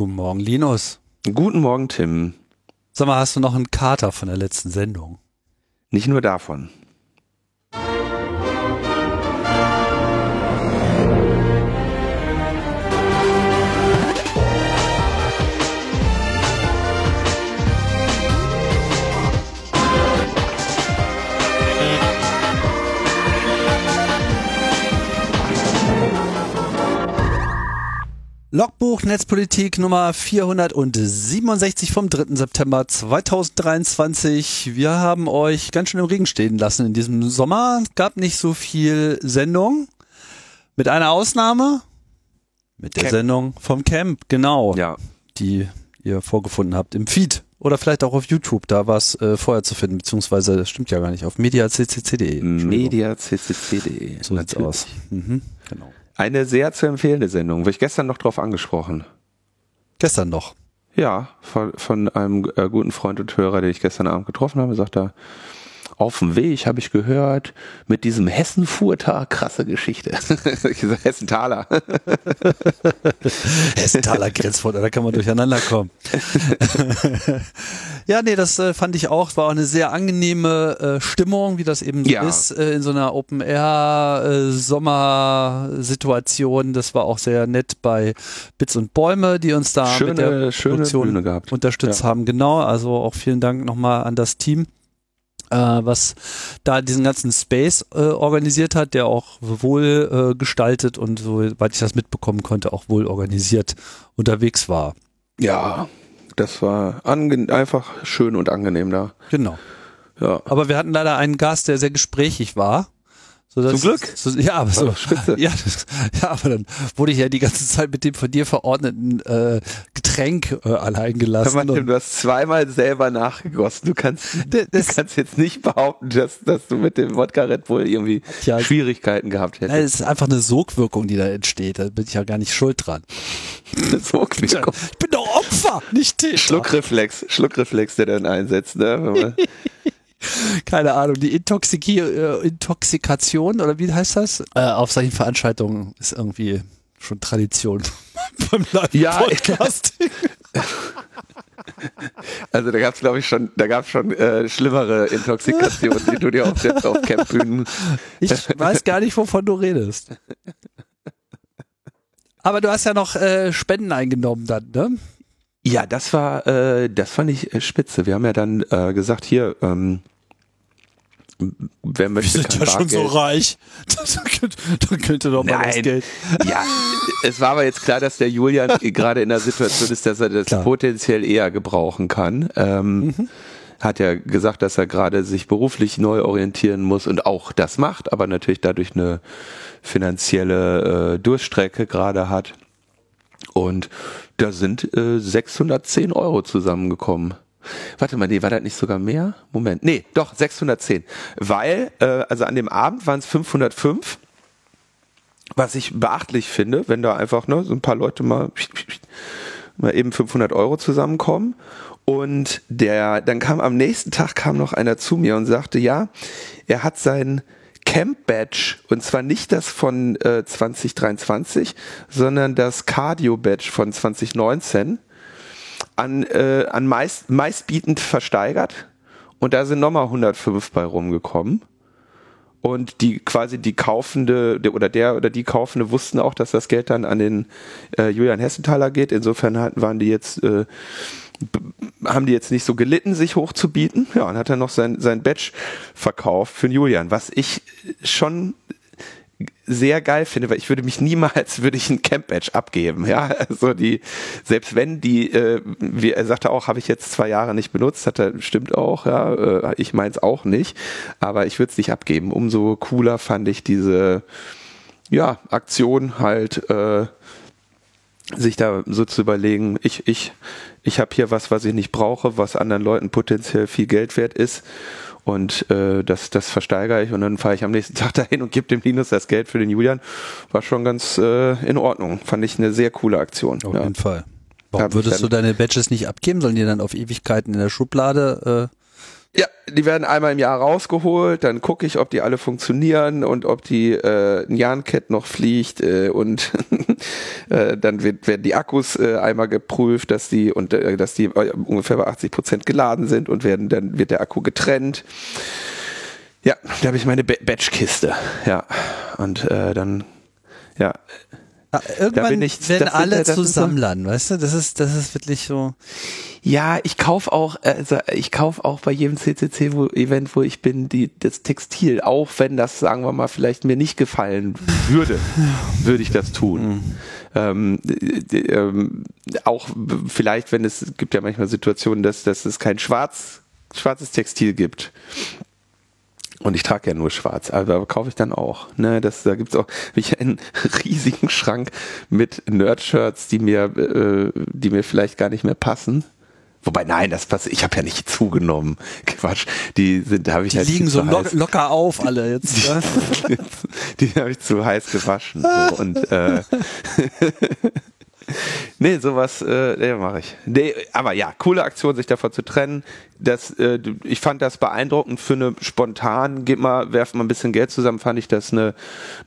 Guten Morgen, Linus. Guten Morgen, Tim. Sag mal, hast du noch einen Kater von der letzten Sendung? Nicht nur davon. Logbuch Netzpolitik Nummer 467 vom 3. September 2023. Wir haben euch ganz schön im Regen stehen lassen in diesem Sommer. Gab nicht so viel Sendung. Mit einer Ausnahme. Mit der Camp. Sendung vom Camp, genau. Ja. Die ihr vorgefunden habt im Feed. Oder vielleicht auch auf YouTube, da war es äh, vorher zu finden, beziehungsweise das stimmt ja gar nicht, auf mediaccc.de. mediaccc.de. So sieht's aus. Mhm, genau. Eine sehr zu empfehlende Sendung, wurde ich gestern noch drauf angesprochen. Gestern noch. Ja, von, von einem äh, guten Freund und Hörer, den ich gestern Abend getroffen habe, sagt er, auf dem Weg habe ich gehört, mit diesem Hessenfurter, krasse Geschichte. Hessenthaler. Hessenthaler Grenzfurt, da kann man durcheinander kommen. ja, nee, das äh, fand ich auch. War auch eine sehr angenehme äh, Stimmung, wie das eben so Ja. ist, äh, in so einer Open-Air-Sommer-Situation. das war auch sehr nett bei Bits und Bäume, die uns da mit der Schöne, schöne Produktion Bühne gehabt. unterstützt Ja. haben. Genau, also auch vielen Dank nochmal an das Team, äh, was da diesen ganzen Space äh, organisiert hat, der auch wohl äh, gestaltet und soweit ich das mitbekommen konnte, auch wohl organisiert unterwegs war. Ja, das war einfach schön und angenehm da. Genau. Ja. Aber wir hatten leider einen Gast, der sehr gesprächig war. Sodass, Zum Glück. So, ja, aber so, spitze. ja, das, ja, aber dann wurde ich ja die ganze Zeit mit dem von dir verordneten äh, Getränk äh, allein gelassen. mal, Tim, du hast zweimal selber nachgegossen. Du kannst, D- du das- kannst jetzt nicht behaupten, dass, dass du mit dem Wodka Red Bull irgendwie Ja. Schwierigkeiten gehabt Nein, hättest. es ist einfach eine Sogwirkung, die da entsteht. Da bin ich ja gar nicht schuld dran. so, Ich bin doch Opfer, nicht Täter. Schluckreflex, Schluckreflex, der dann einsetzt. Ne? Keine Ahnung, die Intoxiki äh, Intoxikation oder wie heißt das? Äh, auf solchen Veranstaltungen ist irgendwie schon Tradition beim Ja, Live-Podcasting. Also da gab es, glaube ich, schon, da gab es schon äh, schlimmere Intoxikationen, die du dir auf, der- auf Campbühnen. Ich weiß gar nicht, wovon du redest. Aber du hast ja noch äh, Spenden eingenommen dann, ne? Ja, das war, äh, das fand ich äh, spitze. Wir haben ja dann äh, gesagt, hier, ähm, wer Wir möchte sind kein ja schon so Bargeld? reich. Da könnte, da könnte doch mal das Nein. Geld. Ja, es war aber jetzt klar, dass der Julian gerade in der Situation ist, dass er das Klar. potenziell eher gebrauchen kann. Ähm, Hat ja gesagt, dass er gerade sich beruflich neu orientieren muss und auch das macht, aber natürlich dadurch eine finanzielle äh, Durststrecke gerade hat. Und da sind äh, 610 Euro zusammengekommen. Warte mal, nee, war das nicht sogar mehr? Moment, nee, doch 610, weil äh, also an dem Abend waren es 505 was ich beachtlich finde, wenn da einfach ne, so ein paar Leute mal, mal eben 500 Euro zusammenkommen. Und der, dann kam am nächsten Tag kam noch einer zu mir und sagte, ja, er hat sein Camp Badge und zwar nicht das von äh, 2023, sondern das Cardio Badge von 2019 an, äh, an meist, meistbietend versteigert und da sind nochmal 105 bei rumgekommen und die quasi die Kaufende der- oder der oder die Kaufende wussten auch, dass das Geld dann an den äh, Julian Hessenthaler geht. Insofern hatten, waren die jetzt äh, haben die jetzt nicht so gelitten, sich hochzubieten. Ja, und hat er noch sein sein Badge verkauft für den Julian, was ich schon sehr geil finde, weil ich würde mich niemals würde ich ein Camp Badge abgeben, ja, also die selbst wenn die äh, wie er sagte auch, habe ich jetzt zwei Jahre nicht benutzt, hat er stimmt auch, ja, äh, ich meins auch nicht, aber ich würde es nicht abgeben. Umso cooler fand ich diese ja Aktion halt äh, sich da so zu überlegen, ich, ich, ich habe hier was, was ich nicht brauche, was anderen Leuten potenziell viel Geld wert ist. Und äh, das, das versteigere ich und dann fahre ich am nächsten Tag dahin und gebe dem Linus das Geld für den Julian. War schon ganz äh, in Ordnung. Fand ich eine sehr coole Aktion. Auf ja. jeden Fall. Warum Hab würdest du deine Badges nicht abgeben? Sollen die dann auf Ewigkeiten in der Schublade? Ja, die werden einmal im Jahr rausgeholt, dann gucke ich, ob die alle funktionieren und ob die äh, ein Jahnkett noch fliegt äh, und Äh, dann wird, werden die Akkus äh, einmal geprüft, dass die und äh, dass die äh, ungefähr bei 80 Prozent geladen sind und werden dann wird der Akku getrennt. Ja, da habe ich meine Batchkiste. Ja, und äh, dann ja. Ah, irgendwann ich, werden alle zu Sammlern, weißt du? Das ist, das ist wirklich so. Ja, ich kauf auch, also ich kauf auch bei jedem CCC wo, Event, wo ich bin, die das Textil, auch wenn das, sagen wir mal, vielleicht mir nicht gefallen würde, würde ich das tun. Mhm. Ähm, ähm, auch vielleicht, wenn es gibt ja manchmal Situationen, dass, dass es kein schwarz, schwarzes Textil gibt und ich trage ja nur schwarz, aber kaufe ich dann auch. Ne, das, da gibt's auch ich einen riesigen Schrank mit Nerd-Shirts, die mir, äh, die mir vielleicht gar nicht mehr passen. Wobei, nein, das passt. Ich habe ja nicht zugenommen. Quatsch. Die sind, da habe ich die halt liegen so lo locker auf alle jetzt. Die, die habe ich zu heiß gewaschen. So. Und äh, nee, sowas äh, nee, mache ich. Nee, aber ja, coole Aktion, sich davon zu trennen. Das, äh, ich fand das beeindruckend für eine spontan, geht mal, werft mal ein bisschen Geld zusammen, fand ich das eine,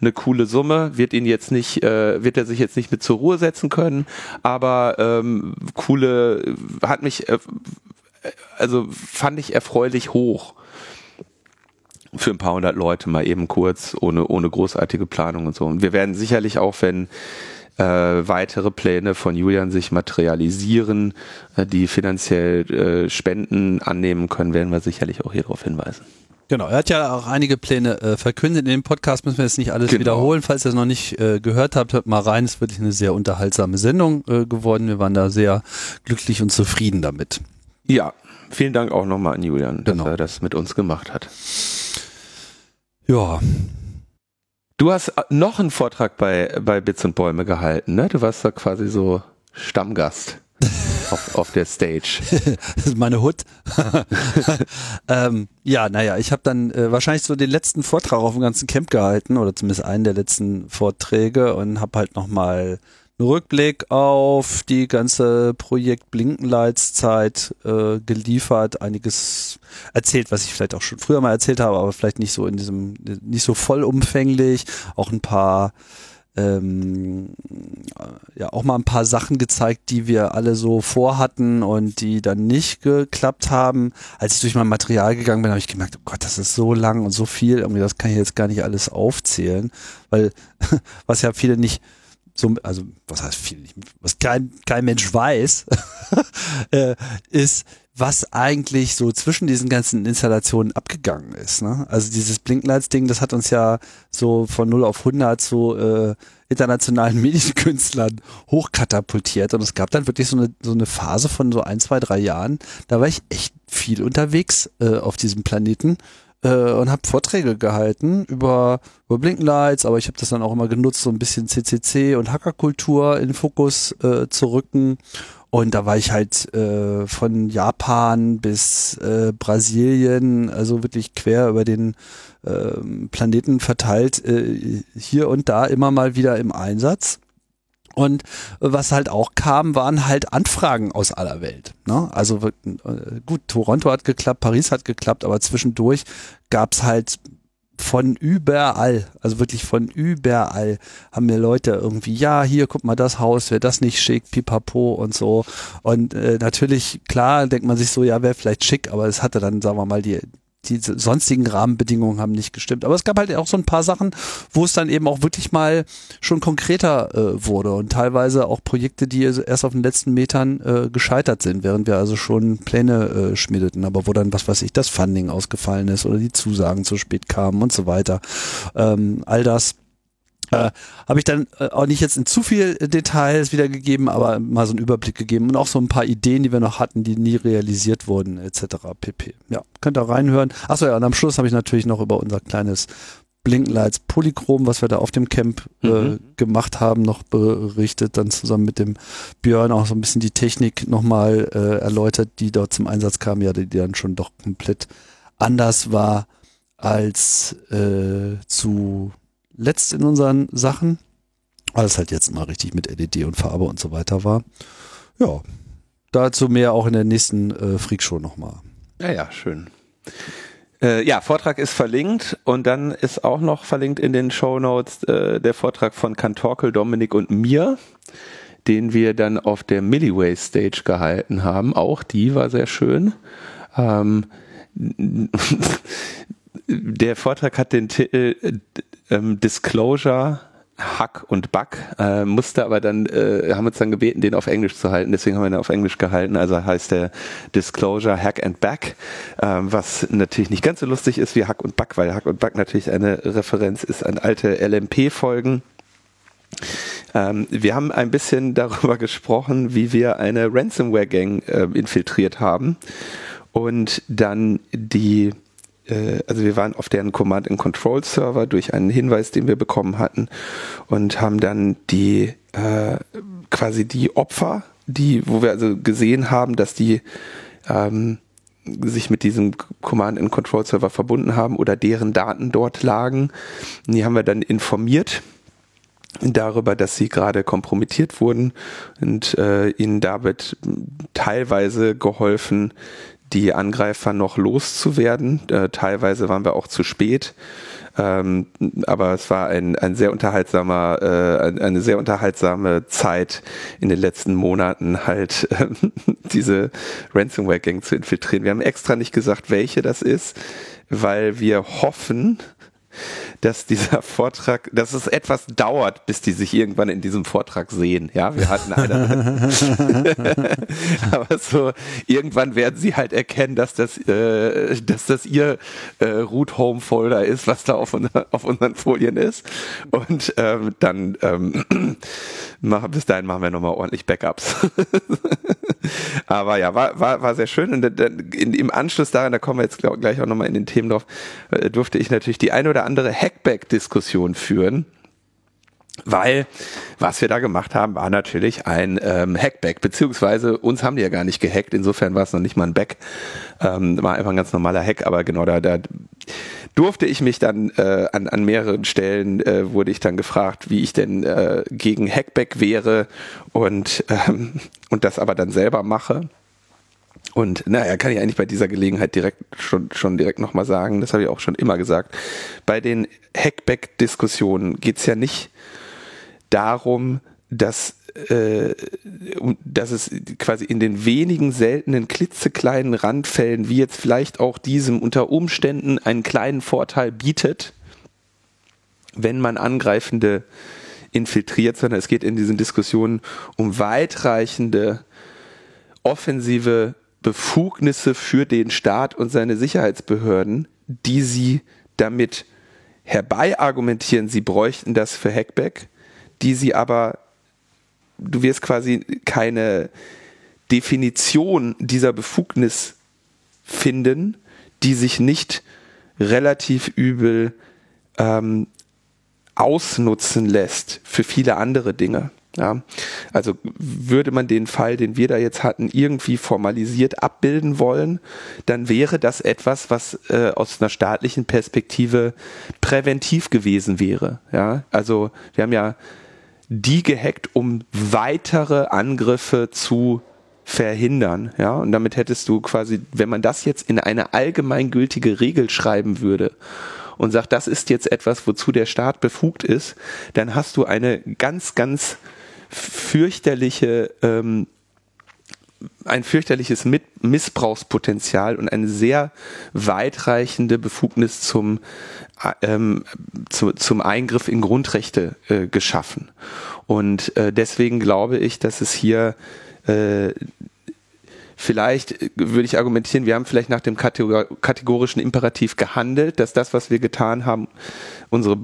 eine coole Summe. Wird ihn jetzt nicht, äh, wird er sich jetzt nicht mit zur Ruhe setzen können, aber ähm, coole, hat mich, äh, also fand ich erfreulich hoch für ein paar hundert Leute mal eben kurz, ohne, ohne großartige Planung und so. Und wir werden sicherlich auch, wenn äh, weitere Pläne von Julian sich materialisieren, äh, die finanziell äh, Spenden annehmen können, werden wir sicherlich auch hier darauf hinweisen. Genau, er hat ja auch einige Pläne äh, verkündet. In dem Podcast müssen wir jetzt nicht alles genau. wiederholen. Falls ihr es noch nicht äh, gehört habt, hört mal rein. Es ist wirklich eine sehr unterhaltsame Sendung äh, geworden. Wir waren da sehr glücklich und zufrieden damit. Ja, vielen Dank auch nochmal an Julian, genau. dass er das mit uns gemacht hat. Ja, Du hast äh, noch einen Vortrag bei, bei Bits und Bäume gehalten, ne? Du warst da quasi so Stammgast auf, auf der Stage. das ist meine Hut. ähm, ja, naja, ich habe dann äh, wahrscheinlich so den letzten Vortrag auf dem ganzen Camp gehalten oder zumindest einen der letzten Vorträge und habe halt nochmal einen Rückblick auf die ganze Projekt Blinkenlights-Zeit äh, geliefert, einiges erzählt, was ich vielleicht auch schon früher mal erzählt habe, aber vielleicht nicht so in diesem, nicht so vollumfänglich, auch ein paar ähm, ja auch mal ein paar Sachen gezeigt, die wir alle so vorhatten und die dann nicht geklappt haben. Als ich durch mein Material gegangen bin, habe ich gemerkt, oh Gott, das ist so lang und so viel, irgendwie das kann ich jetzt gar nicht alles aufzählen, weil was ja viele nicht so, also was heißt viel was kein, kein Mensch weiß, äh, ist, was eigentlich so zwischen diesen ganzen Installationen abgegangen ist. Ne? Also dieses Blinklights-Ding, das hat uns ja so von 0 auf 100 zu äh, internationalen Medienkünstlern hochkatapultiert und es gab dann wirklich so eine, so eine Phase von so ein, zwei, drei Jahren, da war ich echt viel unterwegs äh, auf diesem Planeten äh, und habe Vorträge gehalten über, über Blinkenlights, aber ich habe das dann auch immer genutzt, so ein bisschen CCC und Hackerkultur in Fokus äh, zu rücken. Und da war ich halt äh, von Japan bis äh, Brasilien, also wirklich quer über den äh, Planeten verteilt, äh, hier und da immer mal wieder im Einsatz. Und was halt auch kam, waren halt Anfragen aus aller Welt. Ne? Also äh, gut, Toronto hat geklappt, Paris hat geklappt, aber zwischendurch gab's halt von überall, also wirklich von überall haben mir Leute irgendwie, ja, hier, guck mal das Haus, wäre das nicht schick, pipapo und so. Und äh, natürlich, klar, denkt man sich so, ja, wäre vielleicht schick, aber es hatte dann, sagen wir mal, die, die sonstigen Rahmenbedingungen haben nicht gestimmt. Aber es gab halt auch so ein paar Sachen, wo es dann eben auch wirklich mal schon konkreter äh, wurde und teilweise auch Projekte, die erst auf den letzten Metern äh, gescheitert sind, während wir also schon Pläne äh, schmiedeten, aber wo dann, was weiß ich, das Funding ausgefallen ist oder die Zusagen zu spät kamen und so weiter. Ähm, all das äh, habe ich dann äh, auch nicht jetzt in zu viel Details wiedergegeben, aber mal so einen Überblick gegeben und auch so ein paar Ideen, die wir noch hatten, die nie realisiert wurden, etc. pp. Ja, könnt ihr reinhören. Achso, ja, und am Schluss habe ich natürlich noch über unser kleines Blinkenlights Polychrom, was wir da auf dem Camp äh, mhm. gemacht haben, noch berichtet, dann zusammen mit dem Björn auch so ein bisschen die Technik nochmal äh, erläutert, die dort zum Einsatz kam, ja, die, die dann schon doch komplett anders war als äh, zu letzt in unseren Sachen, weil es halt jetzt mal richtig mit LED und Farbe und so weiter war. Ja, dazu mehr auch in der nächsten äh, Freakshow nochmal. Ja, ja, schön. Äh, ja, Vortrag ist verlinkt und dann ist auch noch verlinkt in den Show Notes äh, der Vortrag von Kantorkel, Dominik und mir, den wir dann auf der Milliway Stage gehalten haben. Auch die war sehr schön. Ähm, der Vortrag hat den Titel äh, ähm, Disclosure Hack und Bug, äh, musste aber dann, äh, haben uns dann gebeten, den auf Englisch zu halten, deswegen haben wir ihn auf Englisch gehalten, also heißt der Disclosure Hack and Back, äh, was natürlich nicht ganz so lustig ist wie Hack und Bug, weil Hack und Bug natürlich eine Referenz ist an alte LMP-Folgen. Ähm, wir haben ein bisschen darüber gesprochen, wie wir eine Ransomware-Gang äh, infiltriert haben und dann die also wir waren auf deren Command and Control Server durch einen Hinweis, den wir bekommen hatten und haben dann die äh, quasi die Opfer, die, wo wir also gesehen haben, dass die ähm, sich mit diesem Command and Control Server verbunden haben oder deren Daten dort lagen. Die haben wir dann informiert darüber, dass sie gerade kompromittiert wurden und äh, ihnen damit teilweise geholfen, die Angreifer noch loszuwerden. Äh, teilweise waren wir auch zu spät. Ähm, aber es war ein, ein sehr unterhaltsamer, äh, eine sehr unterhaltsame Zeit in den letzten Monaten halt äh, diese Ransomware-Gang zu infiltrieren. Wir haben extra nicht gesagt, welche das ist, weil wir hoffen, dass dieser Vortrag, dass es etwas dauert, bis die sich irgendwann in diesem Vortrag sehen. Ja, wir hatten eine, aber so irgendwann werden sie halt erkennen, dass das, äh, dass das ihr äh, Root Home Folder ist, was da auf, unser, auf unseren Folien ist. Und ähm, dann ähm, machen, bis dahin machen wir nochmal ordentlich Backups. aber ja, war, war, war sehr schön. Und dann, in, im Anschluss daran, da kommen wir jetzt glaub, gleich auch nochmal in den Themen drauf, äh, durfte ich natürlich die eine oder andere Hackback-Diskussion führen. Weil was wir da gemacht haben, war natürlich ein ähm, Hackback, beziehungsweise uns haben die ja gar nicht gehackt, insofern war es noch nicht mal ein Back, ähm, war einfach ein ganz normaler Hack, aber genau da, da durfte ich mich dann äh, an, an mehreren Stellen, äh, wurde ich dann gefragt, wie ich denn äh, gegen Hackback wäre und, ähm, und das aber dann selber mache. Und naja, kann ich eigentlich bei dieser Gelegenheit direkt schon, schon direkt nochmal sagen, das habe ich auch schon immer gesagt, bei den Hackback-Diskussionen geht's ja nicht darum, dass, äh, dass es quasi in den wenigen seltenen klitzekleinen Randfällen, wie jetzt vielleicht auch diesem unter Umständen einen kleinen Vorteil bietet, wenn man Angreifende infiltriert, sondern es geht in diesen Diskussionen um weitreichende offensive Befugnisse für den Staat und seine Sicherheitsbehörden, die sie damit herbei argumentieren, sie bräuchten das für Hackback, die sie aber, du wirst quasi keine Definition dieser Befugnis finden, die sich nicht relativ übel ähm, ausnutzen lässt für viele andere Dinge. Ja, also würde man den Fall, den wir da jetzt hatten, irgendwie formalisiert abbilden wollen, dann wäre das etwas, was äh, aus einer staatlichen Perspektive präventiv gewesen wäre. Ja, also wir haben ja die gehackt, um weitere Angriffe zu verhindern. Ja, und damit hättest du quasi, wenn man das jetzt in eine allgemeingültige Regel schreiben würde und sagt, das ist jetzt etwas, wozu der Staat befugt ist, dann hast du eine ganz, ganz fürchterliche ähm, ein fürchterliches Missbrauchspotenzial und eine sehr weitreichende Befugnis zum, ähm, zu, zum Eingriff in Grundrechte äh, geschaffen. Und äh, deswegen glaube ich, dass es hier äh, vielleicht würde ich argumentieren, wir haben vielleicht nach dem kategorischen Imperativ gehandelt, dass das, was wir getan haben, unsere,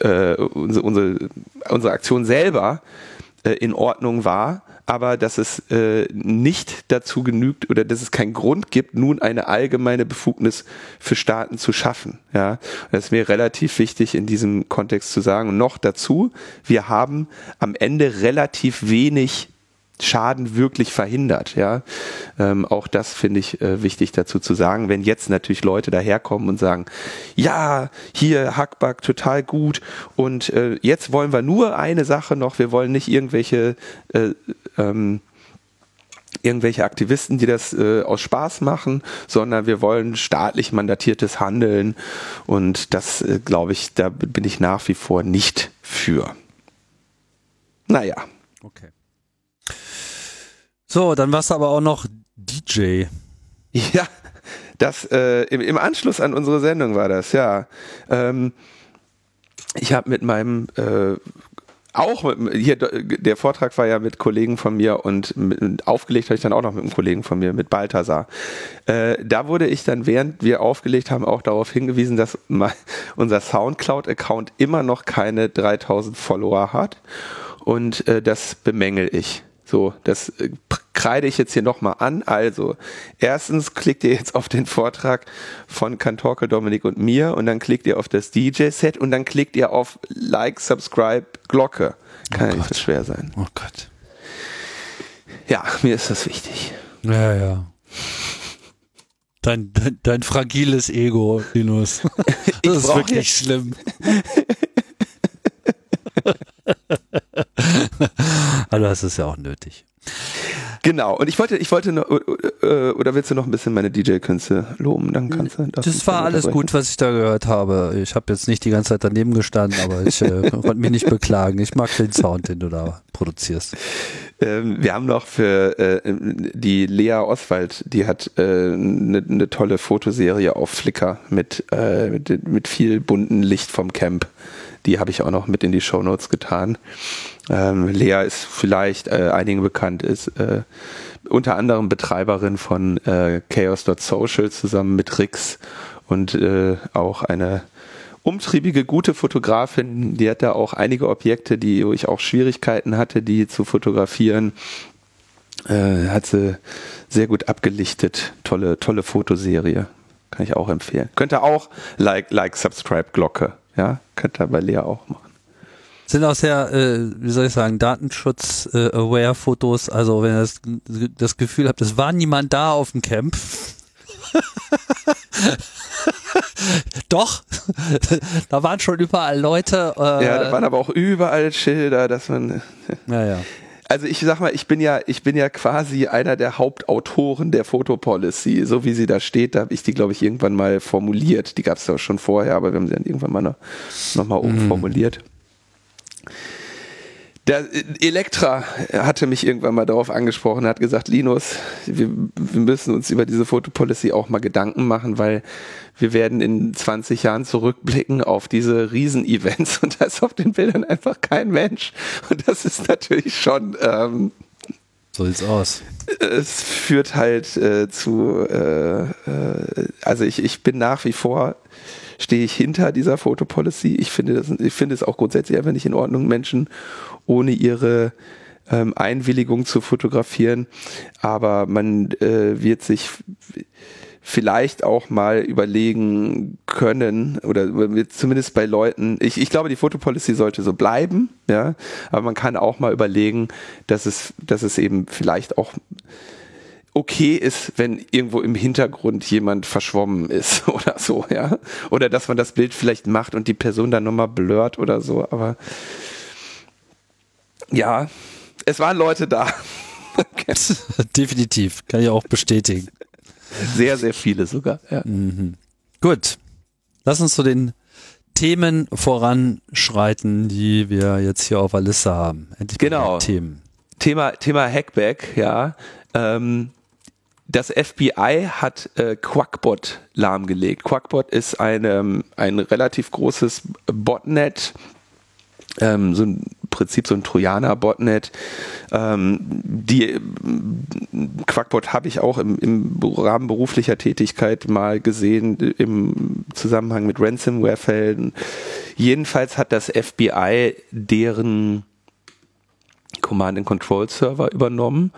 äh, unsere, unsere, unsere Aktion selber äh, in Ordnung war, aber dass es äh, nicht dazu genügt oder dass es keinen Grund gibt, nun eine allgemeine Befugnis für Staaten zu schaffen. Ja, das ist mir relativ wichtig in diesem Kontext zu sagen. Und noch dazu, wir haben am Ende relativ wenig Schaden wirklich verhindert. Ja, ähm, auch das finde ich äh, wichtig dazu zu sagen. Wenn jetzt natürlich Leute daherkommen und sagen, ja, hier Hackback total gut und äh, jetzt wollen wir nur eine Sache noch, wir wollen nicht irgendwelche äh, ähm, irgendwelche Aktivisten, die das äh, aus Spaß machen, sondern wir wollen staatlich mandatiertes Handeln und das äh, glaube ich, da bin ich nach wie vor nicht für. Naja. Okay. So, dann warst du aber auch noch DJ. Ja, das äh, im, im Anschluss an unsere Sendung war das, ja. Ähm, ich habe mit meinem äh, auch mit, hier der Vortrag war ja mit Kollegen von mir und mit, aufgelegt habe ich dann auch noch mit einem Kollegen von mir mit Balthasar. Äh, da wurde ich dann während wir aufgelegt haben auch darauf hingewiesen, dass mein, unser Soundcloud Account immer noch keine 3000 Follower hat und äh, das bemängel ich. So, das äh, kreide ich jetzt hier nochmal an. Also, erstens klickt ihr jetzt auf den Vortrag von Kantorke, Dominik und mir und dann klickt ihr auf das DJ-Set und dann klickt ihr auf Like, Subscribe, Glocke. Kann oh ja nicht so schwer sein. Oh Gott. Ja, mir ist das wichtig. Ja, ja. Dein, dein, dein fragiles Ego, Linus. Das ist wirklich jetzt. schlimm. Aber das ist ja auch nötig. Genau, und ich wollte, ich wollte noch, äh, oder willst du noch ein bisschen meine DJ-Künste loben? Dann kannst du. Das war alles gut, was ich da gehört habe. Ich habe jetzt nicht die ganze Zeit daneben gestanden, aber ich äh, konnte mich nicht beklagen. Ich mag den Sound, den du da produzierst. Ähm, wir haben noch für äh, die Lea Oswald, die hat eine äh, ne, ne tolle Fotoserie auf Flickr mit, äh, mit, mit viel bunten Licht vom Camp. Die habe ich auch noch mit in die Show Notes getan. Ähm, Lea ist vielleicht äh, einigen bekannt, ist äh, unter anderem Betreiberin von äh, Chaos.social zusammen mit Rix und äh, auch eine umtriebige, gute Fotografin. Die hat da auch einige Objekte, die wo ich auch Schwierigkeiten hatte, die zu fotografieren. Äh, hat sie sehr gut abgelichtet. Tolle, tolle Fotoserie. Kann ich auch empfehlen. Könnte auch Like, Like, Subscribe, Glocke. Ja, könnt ihr bei Lea auch machen. Sind auch sehr, äh, wie soll ich sagen, Datenschutz-aware-Fotos. also wenn ihr das, das Gefühl habt, es war niemand da auf dem Camp. Doch, da waren schon überall Leute. Äh, ja, da waren aber auch überall Schilder, dass man. Ja, ja also ich sag mal, ich bin ja, ich bin ja quasi einer der Hauptautoren der Fotopolicy, so wie sie da steht. Da habe ich die, glaube ich, irgendwann mal formuliert. Die gab es ja schon vorher, aber wir haben sie dann irgendwann mal noch, noch mal umformuliert. Mhm. Der Elektra hatte mich irgendwann mal darauf angesprochen, hat gesagt, Linus, wir, wir müssen uns über diese Fotopolicy auch mal Gedanken machen, weil wir werden in 20 Jahren zurückblicken auf diese Riesen-Events und da ist auf den Bildern einfach kein Mensch. Und das ist natürlich schon. Ähm, so sieht's aus. Es führt halt äh, zu, äh, äh, also ich, ich bin nach wie vor stehe ich hinter dieser Fotopolicy. Ich finde das, ich finde es auch grundsätzlich einfach nicht in Ordnung, Menschen ohne ihre ähm, Einwilligung zu fotografieren. Aber man äh, wird sich vielleicht auch mal überlegen können oder zumindest bei Leuten, ich, ich glaube, die Fotopolicy sollte so bleiben, ja, aber man kann auch mal überlegen, dass es, dass es eben vielleicht auch okay ist, wenn irgendwo im Hintergrund jemand verschwommen ist oder so, ja. Oder dass man das Bild vielleicht macht und die Person dann nochmal blurrt oder so, aber ja, es waren Leute da. Definitiv, kann ich auch bestätigen. Sehr, sehr viele sogar. Ja. Mhm. Gut, lass uns zu den Themen voranschreiten, die wir jetzt hier auf der Liste haben. Endlich genau. Themen. Thema, Thema Hackback, ja. Ähm, das FBI hat äh, Quackbot lahmgelegt. Quackbot ist eine, ein relativ großes Botnet, ähm, so ein Prinzip so ein Trojaner-Botnet. Ähm, die Quackbot habe ich auch im, im Rahmen beruflicher Tätigkeit mal gesehen im Zusammenhang mit Ransomware-Fällen. Jedenfalls hat das FBI deren Command-and-Control-Server übernommen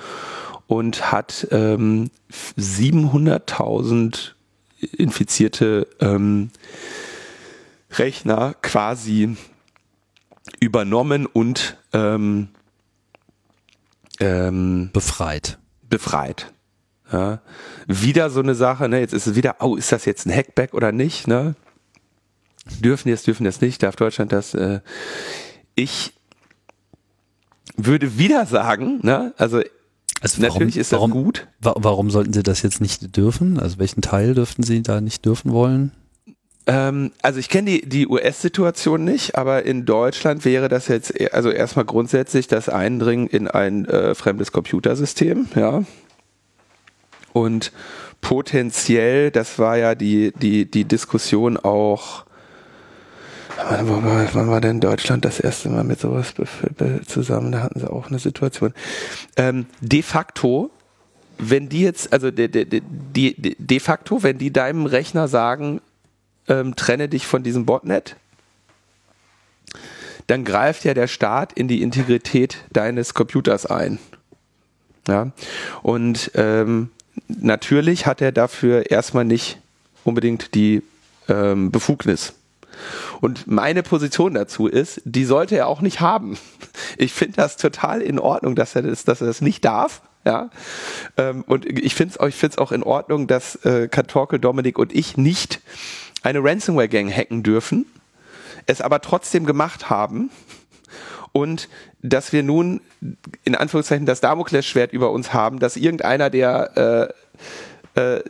und hat ähm, 700.000 infizierte ähm, Rechner quasi übernommen und ähm, ähm, befreit. Befreit. Ja. Wieder so eine Sache, ne? Jetzt ist es wieder, oh, ist das jetzt ein Hackback oder nicht, ne? Dürfen jetzt, dürfen das nicht, darf Deutschland das? Äh, ich würde wieder sagen, ne? Also Also warum, Natürlich ist das warum, gut. Warum sollten Sie das jetzt nicht dürfen? Also welchen Teil dürften Sie da nicht dürfen wollen? Ähm, also ich kenne die, die US-Situation nicht, aber in Deutschland wäre das jetzt e, also erstmal grundsätzlich das Eindringen in ein äh, fremdes Computersystem, ja. Und potenziell, das war ja die, die, die Diskussion auch, wann, war denn Deutschland das erste Mal mit sowas zusammen? Da hatten sie auch eine Situation. Ähm, de facto wenn die jetzt, also de, de, de, de facto, wenn die deinem Rechner sagen, ähm, trenne dich von diesem Botnet, dann greift ja der Staat in die Integrität deines Computers ein. Ja, und ähm, natürlich hat er dafür erstmal nicht unbedingt die ähm, Befugnis. Und meine Position dazu ist, die sollte er auch nicht haben. Ich finde das total in Ordnung, dass er das, dass er das nicht darf. Ja, ähm, und ich finde es find's auch in Ordnung, dass äh, Katorke, Dominik und ich nicht eine Ransomware-Gang hacken dürfen, es aber trotzdem gemacht haben und dass wir nun in Anführungszeichen das Damoklesschwert über uns haben, dass irgendeiner, der äh, äh,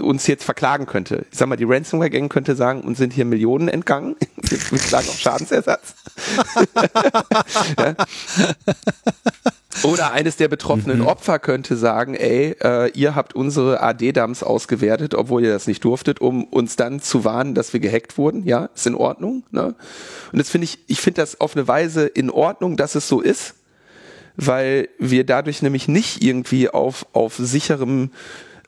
uns jetzt verklagen könnte. Ich sag mal, die Ransomware-Gang könnte sagen, uns sind hier Millionen entgangen. Wir klagen auf Schadensersatz. ja. Oder eines der betroffenen mhm. Opfer könnte sagen, ey, äh, ihr habt unsere AD-Dumps ausgewertet, obwohl ihr das nicht durftet, um uns dann zu warnen, dass wir gehackt wurden. Ja, ist in Ordnung. Ne? Und das finde ich, ich finde das auf eine Weise in Ordnung, dass es so ist, weil wir dadurch nämlich nicht irgendwie auf, auf sicherem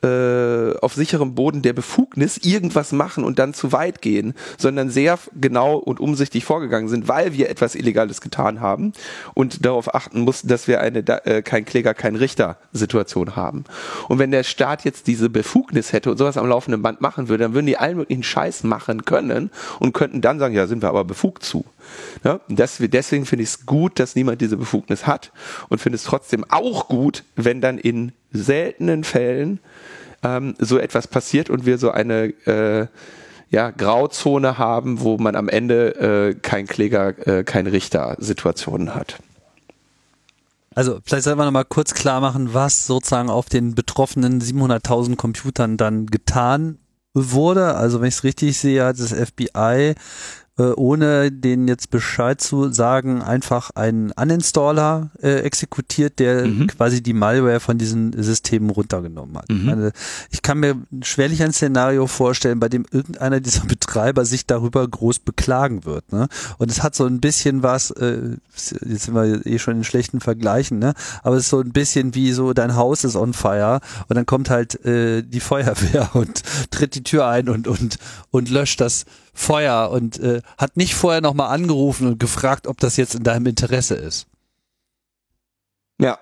äh, auf sicherem Boden der Befugnis irgendwas machen und dann zu weit gehen, sondern sehr genau und umsichtig vorgegangen sind, weil wir etwas Illegales getan haben und darauf achten mussten, dass wir eine äh, kein Kläger, kein Richter Situation haben. Und wenn der Staat jetzt diese Befugnis hätte und sowas am laufenden Band machen würde, dann würden die allen möglichen Scheiß machen können und könnten dann sagen, ja, sind wir aber befugt zu. Ja, das, deswegen finde ich es gut, dass niemand diese Befugnis hat und finde es trotzdem auch gut, wenn dann in seltenen Fällen ähm, so etwas passiert und wir so eine äh, ja, Grauzone haben, wo man am Ende äh, kein Kläger, äh, kein Richter Situationen hat. Also vielleicht sollten wir nochmal kurz klar machen, was sozusagen auf den betroffenen 700.000 Computern dann getan wurde. Also wenn ich es richtig sehe, hat das FBI äh, ohne den jetzt Bescheid zu sagen, einfach einen Uninstaller äh, exekutiert, der mhm. quasi die Malware von diesen Systemen runtergenommen hat. Mhm. Meine, ich kann mir schwerlich ein Szenario vorstellen, bei dem irgendeiner dieser Betreiber sich darüber groß beklagen wird. Ne? Und es hat so ein bisschen was, äh, jetzt sind wir eh schon in schlechten Vergleichen, ne? aber es ist so ein bisschen wie so, dein Haus ist on fire und dann kommt halt äh, die Feuerwehr und tritt die Tür ein und, und, und löscht das Feuer und äh, hat nicht vorher nochmal angerufen und gefragt, ob das jetzt in deinem Interesse ist. Ja.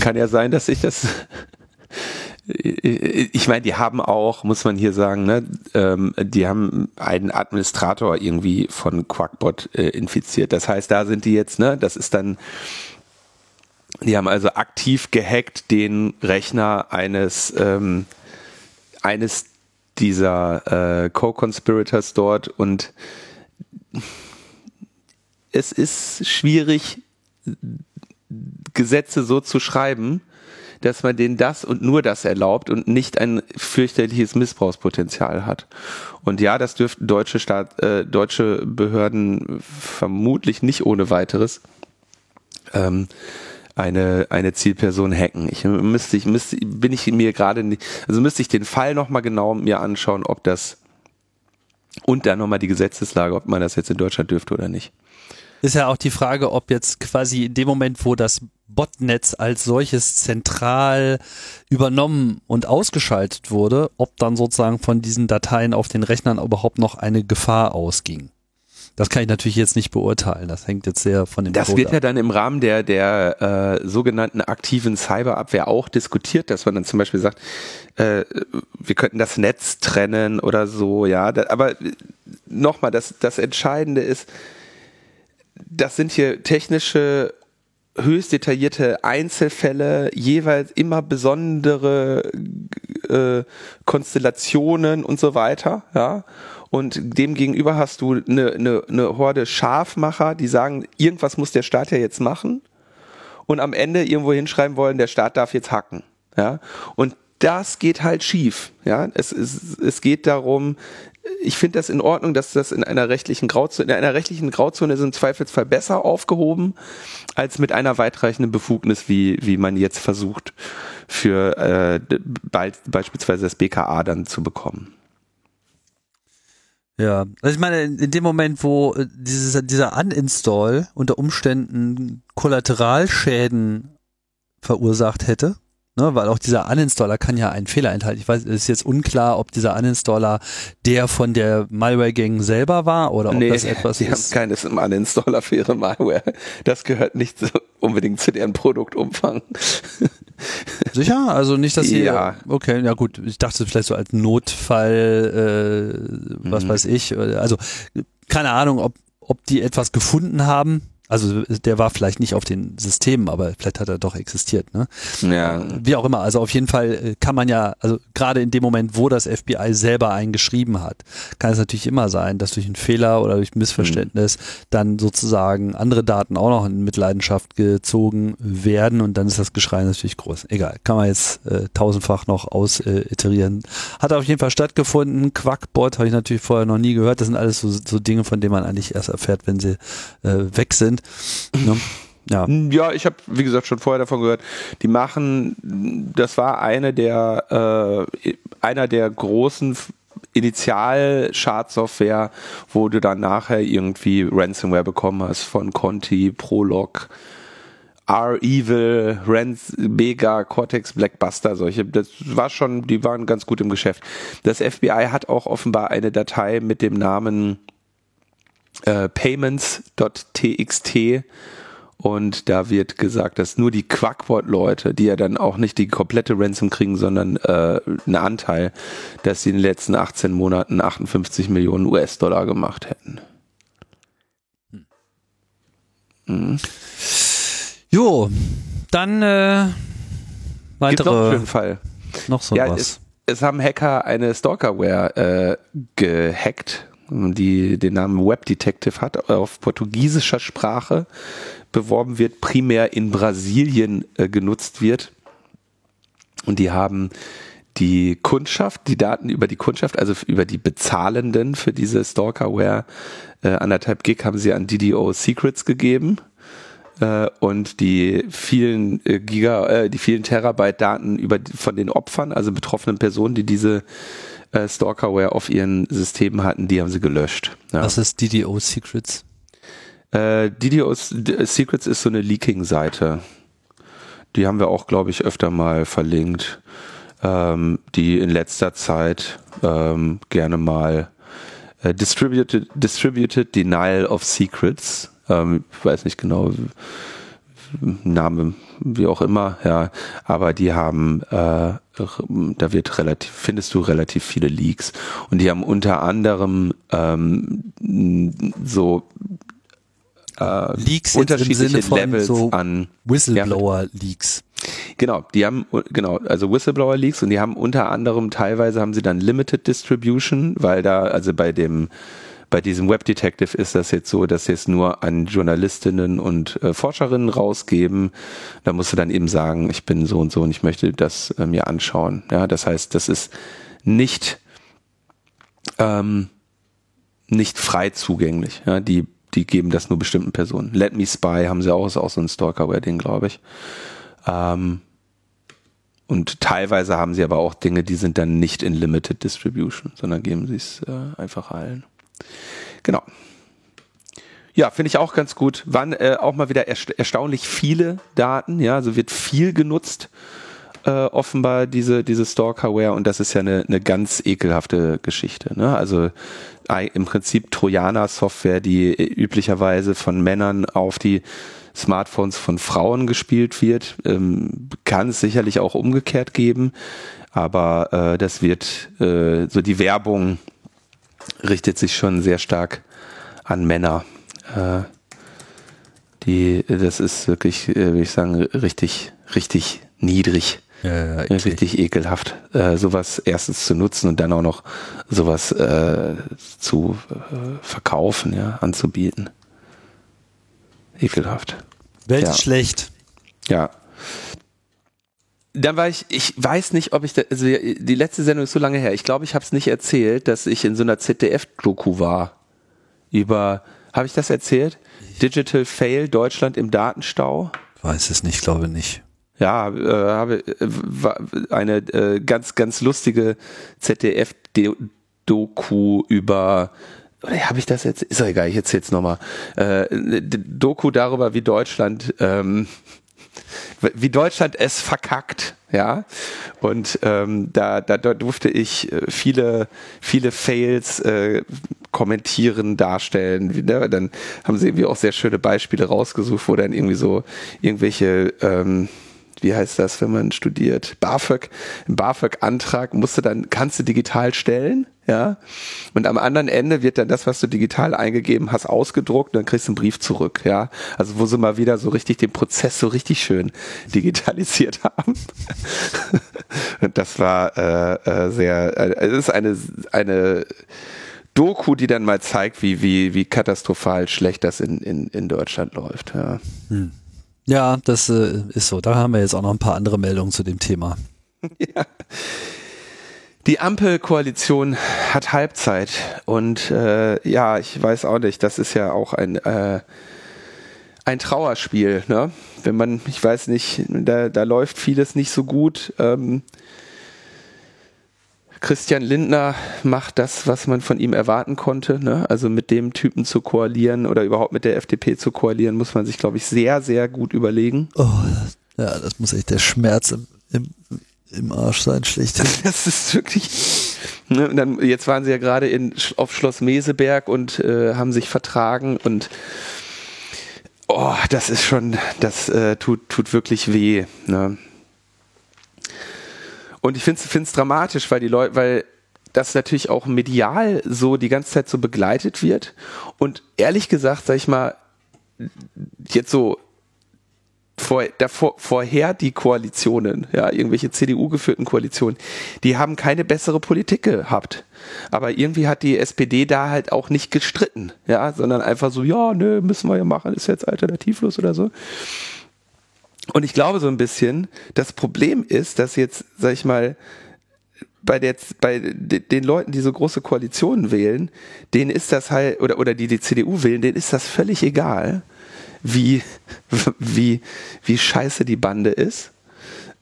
Kann ja sein, dass ich das. Ich meine, die haben auch, muss man hier sagen, ne, ähm, die haben einen Administrator irgendwie von Quackbot äh, infiziert. Das heißt, da sind die jetzt, ne, das ist dann, die haben also aktiv gehackt den Rechner eines ähm, eines dieser äh, Co-Conspirators dort und es ist schwierig, Gesetze so zu schreiben, dass man denen das und nur das erlaubt und nicht ein fürchterliches Missbrauchspotenzial hat. Und ja, das dürften deutsche Staat, äh, deutsche Behörden vermutlich nicht ohne weiteres. Ähm, eine, eine Zielperson hacken. Ich müsste, ich müsste, bin ich mir gerade nicht, also müsste ich den Fall nochmal genau mir anschauen, ob das und dann nochmal die Gesetzeslage, ob man das jetzt in Deutschland dürfte oder nicht. Ist ja auch die Frage, ob jetzt quasi in dem Moment, wo das Botnetz als solches zentral übernommen und ausgeschaltet wurde, ob dann sozusagen von diesen Dateien auf den Rechnern überhaupt noch eine Gefahr ausging. Das kann ich natürlich jetzt nicht beurteilen. Das hängt jetzt sehr von dem Das Code wird ab. ja dann im Rahmen der, der äh, sogenannten aktiven Cyberabwehr auch diskutiert, dass man dann zum Beispiel sagt, äh, wir könnten das Netz trennen oder so, ja. Da, aber nochmal, das, das Entscheidende ist, das sind hier technische höchst detaillierte Einzelfälle, jeweils immer besondere äh, Konstellationen und so weiter, ja und dem gegenüber hast du eine, eine, eine Horde Schafmacher, die sagen, irgendwas muss der Staat ja jetzt machen. und am Ende irgendwo hinschreiben wollen, der Staat darf jetzt hacken. Ja, und das geht halt schief. Ja, es, es, es geht darum, ich finde das in Ordnung, dass das in einer rechtlichen Grauzone, in einer rechtlichen Grauzone im Zweifelsfall besser aufgehoben, als mit einer weitreichenden Befugnis, wie, wie man jetzt versucht, für äh, bald, beispielsweise das BKA dann zu bekommen. Ja, also ich meine, in dem Moment, wo äh, dieses, dieser Uninstall unter Umständen Kollateralschäden verursacht hätte, Ne, weil auch dieser Uninstaller kann ja einen Fehler enthalten. Ich weiß, es ist jetzt unklar, ob dieser Uninstaller der von der Malware-Gang selber war oder ob nee, das etwas die ist. Die haben keines im Uninstaller für ihre Malware. Das gehört nicht so unbedingt zu deren Produktumfang. Sicher? Also nicht, dass sie. Ja. Okay, ja gut. Ich dachte vielleicht so als Notfall, äh, was mhm. weiß ich. Also keine Ahnung, ob ob die etwas gefunden haben, also der war vielleicht nicht auf den Systemen, aber vielleicht hat er doch existiert. Ne? Ja. Wie auch immer. Also auf jeden Fall äh, kann man ja, also gerade in dem Moment, wo das FBI selber einen geschrieben hat, kann es natürlich immer sein, dass durch einen Fehler oder durch Missverständnis mhm. dann sozusagen andere Daten auch noch in Mitleidenschaft gezogen werden und dann ist das Geschrei natürlich groß. Egal, kann man jetzt äh, tausendfach noch ausiterieren. Äh, hat auf jeden Fall stattgefunden. Quackbot habe ich natürlich vorher noch nie gehört. Das sind alles so, so Dinge, von denen man eigentlich erst erfährt, wenn sie äh, weg sind. Ne? Ja. ja, ich habe, wie gesagt, schon vorher davon gehört. Die machen, das war eine der, äh, einer der großen Initial-Schadsoftware, wo du dann nachher irgendwie Ransomware bekommen hast von Conti, Prolog, R-Evil, Rans, Bega, Cortex, Blackbuster, solche. Das war schon, die waren ganz gut im Geschäft. Das FBI hat auch offenbar eine Datei mit dem Namen äh, payments.txt und da wird gesagt, dass nur die Quackwort-Leute, die ja dann auch nicht die komplette Ransom kriegen, sondern äh, einen Anteil, dass sie in den letzten 18 Monaten 58 Millionen US-Dollar gemacht hätten. Mhm. Jo, dann äh, weitere. Gibt noch einen Fall. Noch so ja, was. Es, es haben Hacker eine Stalkerware äh, gehackt die den Namen Web Detective hat, auf portugiesischer Sprache beworben wird, primär in Brasilien äh, genutzt wird. Und die haben die Kundschaft, die Daten über die Kundschaft, also über die Bezahlenden für diese Stalkerware, äh, anderthalb Gig haben sie an DDO Secrets gegeben äh, und die vielen äh, Giga, äh, die vielen Terabyte Daten über von den Opfern, also betroffenen Personen, die diese äh, Stalkerware auf ihren Systemen hatten, die haben sie gelöscht. Ja. Was ist DDO Secrets? Äh, DDO Secrets ist so eine Leaking-Seite. Die haben wir auch, glaube ich, öfter mal verlinkt, ähm, die in letzter Zeit ähm, gerne mal äh, Distributed, Distributed Denial of Secrets, ähm, ich weiß nicht genau, Name, wie auch immer, ja, aber die haben, äh, da wird relativ, findest du relativ viele Leaks. Und die haben unter anderem ähm, so äh, Leaks unterschiedliche Levels so an Whistleblower-Leaks. Genau, die haben genau, also Whistleblower Leaks. Und die haben unter anderem teilweise haben sie dann Limited Distribution, weil da also bei dem bei diesem Web Detective ist das jetzt so, dass sie es nur an Journalistinnen und äh, Forscherinnen rausgeben. Da musst du dann eben sagen, ich bin so und so und ich möchte das äh, mir anschauen. Ja, das heißt, das ist nicht ähm, nicht frei zugänglich. Ja, die die geben das nur bestimmten Personen. Let Me Spy haben sie auch, ist auch so ein Stalkerware-Ding, glaube ich. Ähm, und teilweise haben sie aber auch Dinge, die sind dann nicht in Limited Distribution, sondern geben sie es äh, einfach allen. Genau. Ja, finde ich auch ganz gut. Waren äh, auch mal wieder ersta erstaunlich viele Daten, ja, also wird viel genutzt, äh, offenbar diese, diese Stalkerware und das ist ja eine, eine ganz ekelhafte Geschichte. Ne? Also äh, im Prinzip Trojaner-Software, die üblicherweise von Männern auf die Smartphones von Frauen gespielt wird, ähm, kann es sicherlich auch umgekehrt geben, aber äh, das wird äh, so die Werbung richtet sich schon sehr stark an Männer. Äh, die, das ist wirklich, äh, würde ich sagen, richtig, richtig niedrig. Ja, ja, richtig ekelhaft, äh, sowas erstens zu nutzen und dann auch noch sowas äh, zu äh, verkaufen, ja, anzubieten. Ekelhaft. Welt ja. schlecht. Ja. Dann war ich, ich weiß nicht, ob ich, da, also die letzte Sendung ist so lange her. Ich glaube, ich habe es nicht erzählt, dass ich in so einer ZDF-Doku war. Über, habe ich das erzählt? Digital Fail Deutschland im Datenstau? Weiß es nicht, glaube nicht. Ja, äh, habe äh, eine äh, ganz, ganz lustige ZDF-Doku über habe ich das jetzt? Ist doch egal, ich erzähle es nochmal. Äh, Doku darüber, wie Deutschland ähm, wie Deutschland es verkackt, ja. Und ähm, da, da, da durfte ich äh, viele, viele Fails äh, kommentieren, darstellen. Wie, ne? Dann haben sie irgendwie auch sehr schöne Beispiele rausgesucht, wo dann irgendwie so irgendwelche ähm, wie heißt das, wenn man studiert? BAföG, ein BAföG-Antrag musst du dann, kannst du digital stellen, ja. Und am anderen Ende wird dann das, was du digital eingegeben hast, ausgedruckt und dann kriegst du einen Brief zurück, ja. Also wo sie mal wieder so richtig den Prozess so richtig schön digitalisiert haben. und das war äh, äh, sehr, äh, es ist eine, eine Doku, die dann mal zeigt, wie, wie, wie katastrophal schlecht das in, in, in Deutschland läuft, ja. Hm. Ja, das äh, ist so. Da haben wir jetzt auch noch ein paar andere Meldungen zu dem Thema. ja. Die Ampelkoalition hat Halbzeit und äh, ja, ich weiß auch nicht, das ist ja auch ein, äh, ein Trauerspiel, ne? Wenn man, ich weiß nicht, da, da läuft vieles nicht so gut. Ähm, Christian Lindner macht das, was man von ihm erwarten konnte. Ne? Also mit dem Typen zu koalieren oder überhaupt mit der FDP zu koalieren, muss man sich, glaube ich, sehr, sehr gut überlegen. Oh, ja, das muss echt der Schmerz im, im, im Arsch sein, schlicht. Das ist wirklich. Ne, dann, jetzt waren sie ja gerade in, auf Schloss Meseberg und äh, haben sich vertragen und oh, das ist schon, das äh, tut, tut wirklich weh. Ne? Und ich finde es dramatisch, weil die Leute, weil das natürlich auch medial so die ganze Zeit so begleitet wird. Und ehrlich gesagt, sag ich mal, jetzt so vor, davor, vorher die Koalitionen, ja, irgendwelche CDU-geführten Koalitionen, die haben keine bessere Politik gehabt. Aber irgendwie hat die SPD da halt auch nicht gestritten, ja, sondern einfach so, ja, nö, müssen wir ja machen, ist jetzt alternativlos oder so. Und ich glaube so ein bisschen, das Problem ist, dass jetzt, sag ich mal, bei, der, bei den Leuten, die so große Koalitionen wählen, denen ist das halt, oder, oder die die CDU wählen, denen ist das völlig egal, wie, wie, wie scheiße die Bande ist,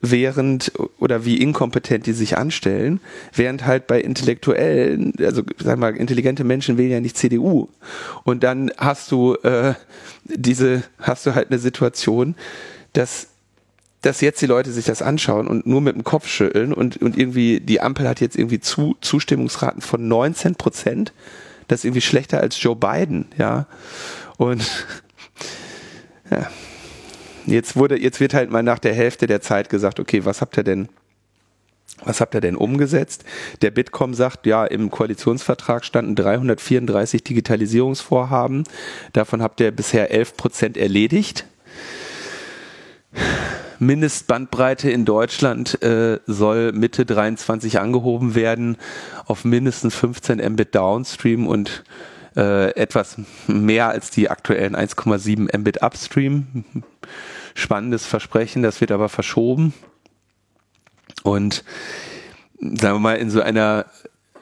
während, oder wie inkompetent die sich anstellen, während halt bei intellektuellen, also sag mal, intelligente Menschen wählen ja nicht CDU. Und dann hast du äh, diese, hast du halt eine Situation, dass dass jetzt die Leute sich das anschauen und nur mit dem Kopf schütteln und, und irgendwie die Ampel hat jetzt irgendwie zu, Zustimmungsraten von 19 Prozent. Das ist irgendwie schlechter als Joe Biden, ja. Und ja. Jetzt wurde, jetzt wird halt mal nach der Hälfte der Zeit gesagt, okay, was habt ihr denn, was habt ihr denn umgesetzt? Der Bitkom sagt, ja, im Koalitionsvertrag standen 334 Digitalisierungsvorhaben. Davon habt ihr bisher 11 Prozent erledigt. Mindestbandbreite in Deutschland äh, soll Mitte 23 angehoben werden auf mindestens 15 Mbit Downstream und äh, etwas mehr als die aktuellen 1,7 Mbit Upstream. Spannendes Versprechen, das wird aber verschoben. Und sagen wir mal, in so einer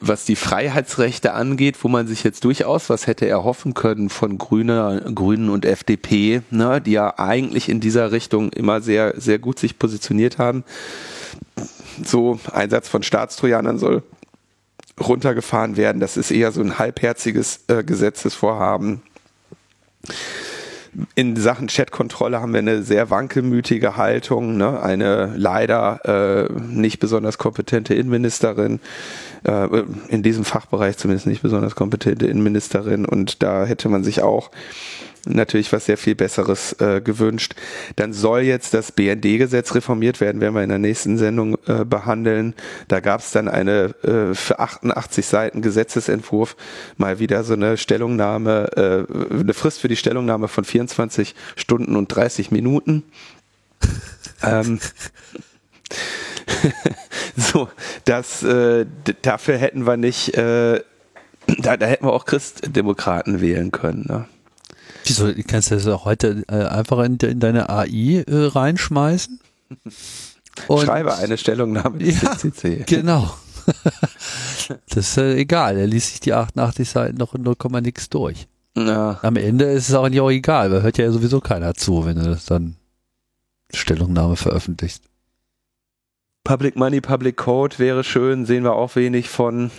was die Freiheitsrechte angeht, wo man sich jetzt durchaus was hätte erhoffen können von Grüne, Grünen und FDP, ne, die ja eigentlich in dieser Richtung immer sehr, sehr gut sich positioniert haben. So Einsatz von Staatstrojanern soll runtergefahren werden. Das ist eher so ein halbherziges äh, Gesetzesvorhaben. In Sachen Chatkontrolle haben wir eine sehr wankelmütige Haltung, ne? eine leider äh, nicht besonders kompetente Innenministerin, äh, in diesem Fachbereich zumindest nicht besonders kompetente Innenministerin und da hätte man sich auch natürlich was sehr viel Besseres äh, gewünscht. Dann soll jetzt das BND-Gesetz reformiert werden, werden wir in der nächsten Sendung äh, behandeln. Da gab es dann eine äh, für 88 Seiten Gesetzesentwurf mal wieder so eine Stellungnahme, äh, eine Frist für die Stellungnahme von 24 Stunden und 30 Minuten. ähm, so, das, äh, dafür hätten wir nicht, äh, da, da hätten wir auch Christdemokraten wählen können. Ne? Wieso, kannst du das auch heute äh, einfach in, in deine AI äh, reinschmeißen? Und Schreibe eine Stellungnahme des ja, CCC. Genau. das ist äh, egal, er liest sich die 88 Seiten noch in 0, nix durch. Ja. Am Ende ist es auch nicht auch egal, weil hört ja sowieso keiner zu, wenn du das dann Stellungnahme veröffentlichst. Public Money, Public Code wäre schön, sehen wir auch wenig von.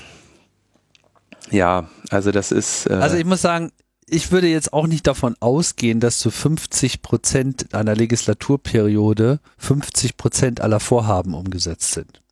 Ja, also das ist. Äh also ich muss sagen, ich würde jetzt auch nicht davon ausgehen, dass zu 50 Prozent einer Legislaturperiode 50 Prozent aller Vorhaben umgesetzt sind.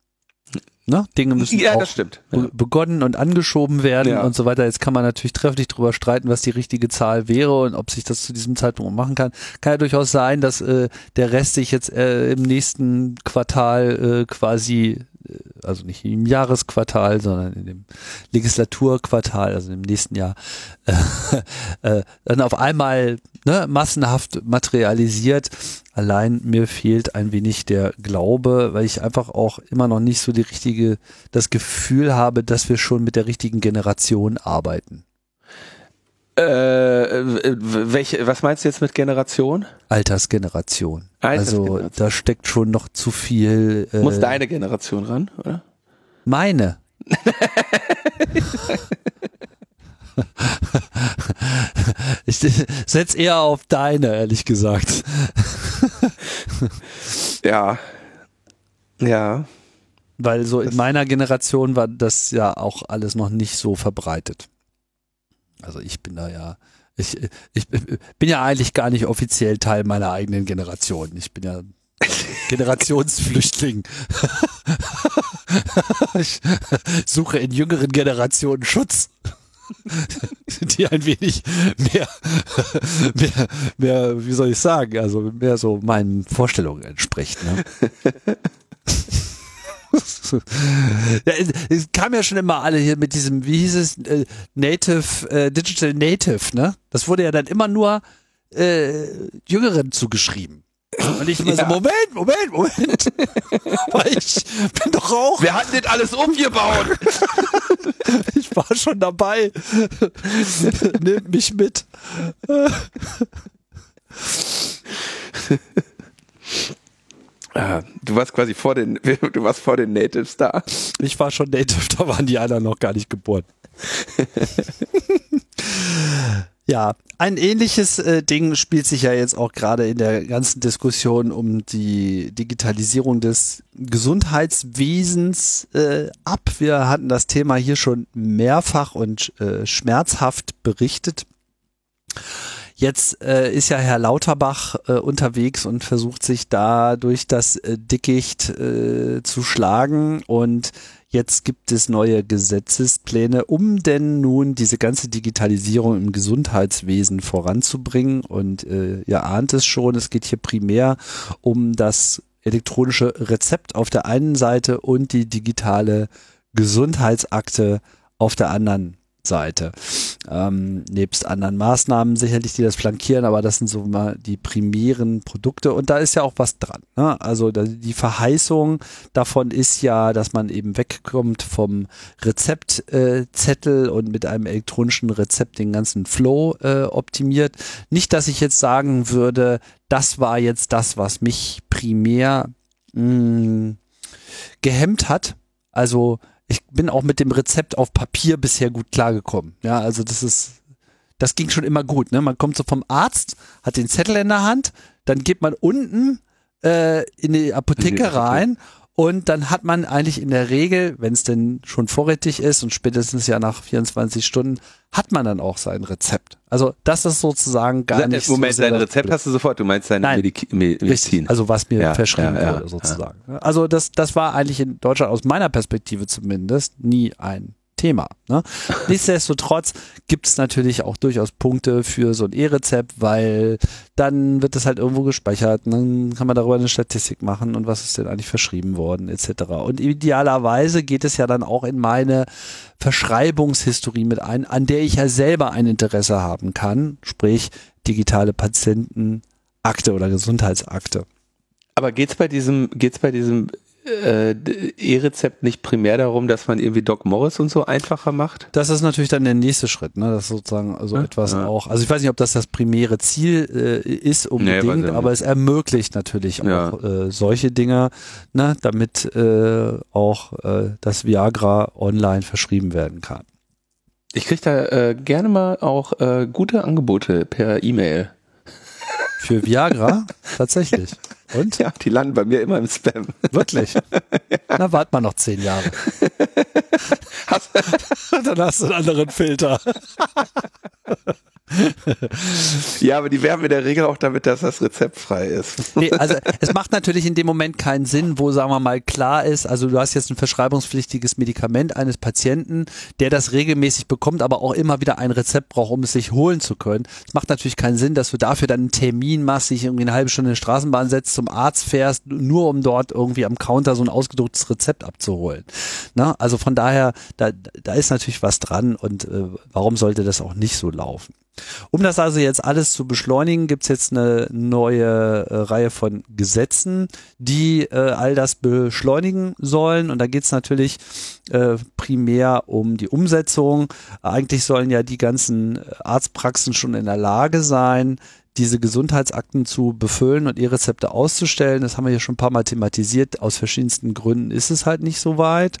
Ne? Dinge müssen ja, auch ja. begonnen und angeschoben werden ja. und so weiter. Jetzt kann man natürlich trefflich darüber streiten, was die richtige Zahl wäre und ob sich das zu diesem Zeitpunkt machen kann. Kann ja durchaus sein, dass äh, der Rest sich jetzt äh, im nächsten Quartal äh, quasi äh, also nicht im Jahresquartal, sondern in dem Legislaturquartal, also im nächsten Jahr, äh, äh, dann auf einmal ne, massenhaft materialisiert. Allein mir fehlt ein wenig der Glaube, weil ich einfach auch immer noch nicht so die richtige, das Gefühl habe, dass wir schon mit der richtigen Generation arbeiten. Äh, welche, was meinst du jetzt mit Generation? Altersgeneration. Altersgeneration. Also da steckt schon noch zu viel. Äh, Muss deine Generation ran, oder? Meine. ich setz eher auf deine, ehrlich gesagt. ja. Ja. Weil so in meiner Generation war das ja auch alles noch nicht so verbreitet. Also ich bin da ja, ich, ich bin ja eigentlich gar nicht offiziell Teil meiner eigenen Generation. Ich bin ja Generationsflüchtling. ich suche in jüngeren Generationen Schutz, die ein wenig mehr, mehr, mehr, wie soll ich sagen, also mehr so meinen Vorstellungen entspricht. Ne? ja, es kam ja schon immer alle hier mit diesem, wie hieß es, äh, Native, äh, Digital Native, ne? Das wurde ja dann immer nur äh, Jüngeren zugeschrieben. Und ich immer ja. so, Moment, Moment, Moment. Weil ich bin doch auch. Wir hatten das alles umgebaut. ich war schon dabei. Nehmt mich mit. Ah, du warst quasi vor den, du warst vor den Natives da. Ich war schon Native, da waren die anderen noch gar nicht geboren. Ja, ein ähnliches äh, Ding spielt sich ja jetzt auch gerade in der ganzen Diskussion um die Digitalisierung des Gesundheitswesens äh, ab. Wir hatten das Thema hier schon mehrfach und äh, schmerzhaft berichtet. Jetzt äh, ist ja Herr Lauterbach äh, unterwegs und versucht sich da durch das äh, Dickicht äh, zu schlagen und jetzt gibt es neue Gesetzespläne, um denn nun diese ganze Digitalisierung im Gesundheitswesen voranzubringen. Und äh, ihr ahnt es schon, es geht hier primär um das elektronische Rezept auf der einen Seite und die digitale Gesundheitsakte auf der anderen Seite. Ähm, nebst anderen Maßnahmen sicherlich, die das flankieren, aber das sind so mal die primären Produkte und da ist ja auch was dran. Ne? Also die Verheißung davon ist ja, dass man eben wegkommt vom Rezeptzettel äh, und mit einem elektronischen Rezept den ganzen Flow äh, optimiert. Nicht, dass ich jetzt sagen würde, das war jetzt das, was mich primär mh, mm, gehemmt hat. Also ich bin auch mit dem Rezept auf Papier bisher gut klargekommen. Ja, also das ist, das ging schon immer gut. Ne? Man kommt so vom Arzt, hat den Zettel in der Hand, dann geht man unten äh, in die Apotheke rein und dann hat man eigentlich in der Regel, wenn es denn schon vorrätig ist und spätestens ja nach 24 Stunden, hat man dann auch sein Rezept. Also das ist sozusagen gar nicht Moment, so dein Rezept hast du sofort, du meinst deine Nein, Medizin. Also was mir ja, verschrieben ja, ja, wurde sozusagen. Also das, das war eigentlich in Deutschland aus meiner Perspektive zumindest nie ein Thema. Ne? Nichtsdestotrotz gibt es natürlich auch durchaus Punkte für so ein E-Rezept, weil dann wird das halt irgendwo gespeichert und dann kann man darüber eine Statistik machen und was ist denn eigentlich verschrieben worden etc. Und idealerweise geht es ja dann auch in meine Verschreibungshistorie mit ein, an der ich ja selber ein Interesse haben kann, sprich digitale Patientenakte oder Gesundheitsakte. Aber geht's bei diesem, geht's bei diesem äh, E-Rezept nicht primär darum, dass man irgendwie Doc Morris und so einfacher macht? Das ist natürlich dann der nächste Schritt, ne? Das ist sozusagen also ja, etwas ja. auch. Also ich weiß nicht, ob das das primäre Ziel äh, ist unbedingt, nee, aber es ermöglicht natürlich ja. auch äh, solche Dinge, ne? damit äh, auch äh, das Viagra online verschrieben werden kann. Ich kriege da äh, gerne mal auch gute Angebote per E-Mail. Für Viagra? Tatsächlich. Und? Ja, die landen bei mir immer im Spam. Wirklich? ja. Na, wart mal noch zehn Jahre. Dann hast du einen anderen Filter. ja, aber die werben in der Regel auch damit, dass das rezeptfrei ist. nee, also es macht natürlich in dem Moment keinen Sinn, wo, sagen wir mal, klar ist, also du hast jetzt ein verschreibungspflichtiges Medikament eines Patienten, der das regelmäßig bekommt, aber auch immer wieder ein Rezept braucht, um es sich holen zu können. Es macht natürlich keinen Sinn, dass du dafür dann einen Termin machst, dich irgendwie eine halbe Stunde in die Straßenbahn setzt, zum Arzt fährst, nur um dort irgendwie am Counter so ein ausgedrucktes Rezept abzuholen. Na, also von daher, da, da ist natürlich was dran und äh, warum sollte das auch nicht so laufen? Um das also jetzt alles zu beschleunigen, gibt es jetzt eine neue äh, Reihe von Gesetzen, die äh, all das beschleunigen sollen. Und da geht es natürlich äh, primär um die Umsetzung. Eigentlich sollen ja die ganzen Arztpraxen schon in der Lage sein, diese Gesundheitsakten zu befüllen und E-Rezepte auszustellen. Das haben wir hier schon ein paar Mal thematisiert. Aus verschiedensten Gründen ist es halt nicht so weit.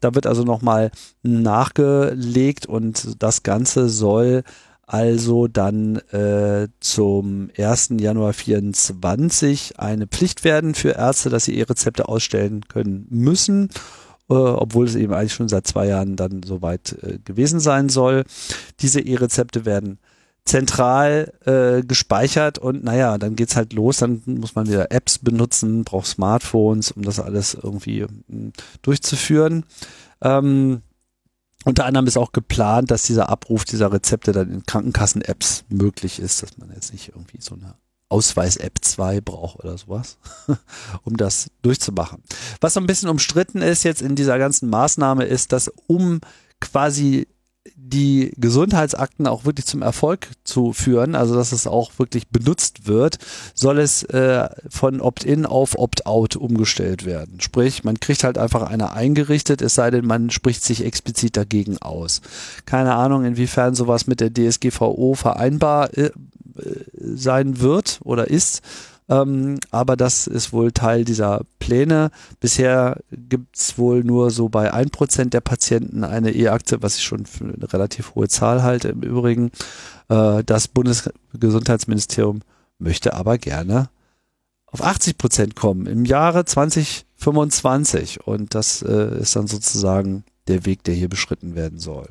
Da wird also nochmal nachgelegt und das Ganze soll also dann äh, zum 1. Januar 24 eine Pflicht werden für Ärzte, dass sie E-Rezepte ausstellen können müssen, äh, obwohl es eben eigentlich schon seit zwei Jahren dann soweit äh, gewesen sein soll. Diese E-Rezepte werden zentral äh, gespeichert und naja, dann geht's halt los, dann muss man wieder Apps benutzen, braucht Smartphones, um das alles irgendwie äh, durchzuführen. Ähm, unter anderem ist auch geplant, dass dieser Abruf dieser Rezepte dann in Krankenkassen-Apps möglich ist, dass man jetzt nicht irgendwie so eine Ausweis-App 2 braucht oder sowas, um das durchzumachen. Was so ein bisschen umstritten ist jetzt in dieser ganzen Maßnahme ist, dass um quasi die Gesundheitsakten auch wirklich zum Erfolg zu führen, also dass es auch wirklich benutzt wird, soll es äh, von Opt-in auf Opt-out umgestellt werden. Sprich, man kriegt halt einfach eine eingerichtet, es sei denn, man spricht sich explizit dagegen aus. Keine Ahnung, inwiefern sowas mit der DSGVO vereinbar äh, sein wird oder ist. Ähm, aber das ist wohl Teil dieser Pläne. Bisher gibt es wohl nur so bei ein Prozent der Patienten eine E-Aktie, was ich schon für eine relativ hohe Zahl halte im Übrigen. Äh, das Bundesgesundheitsministerium möchte aber gerne auf 80 Prozent kommen im Jahre 2025. Und das äh, ist dann sozusagen der Weg, der hier beschritten werden soll.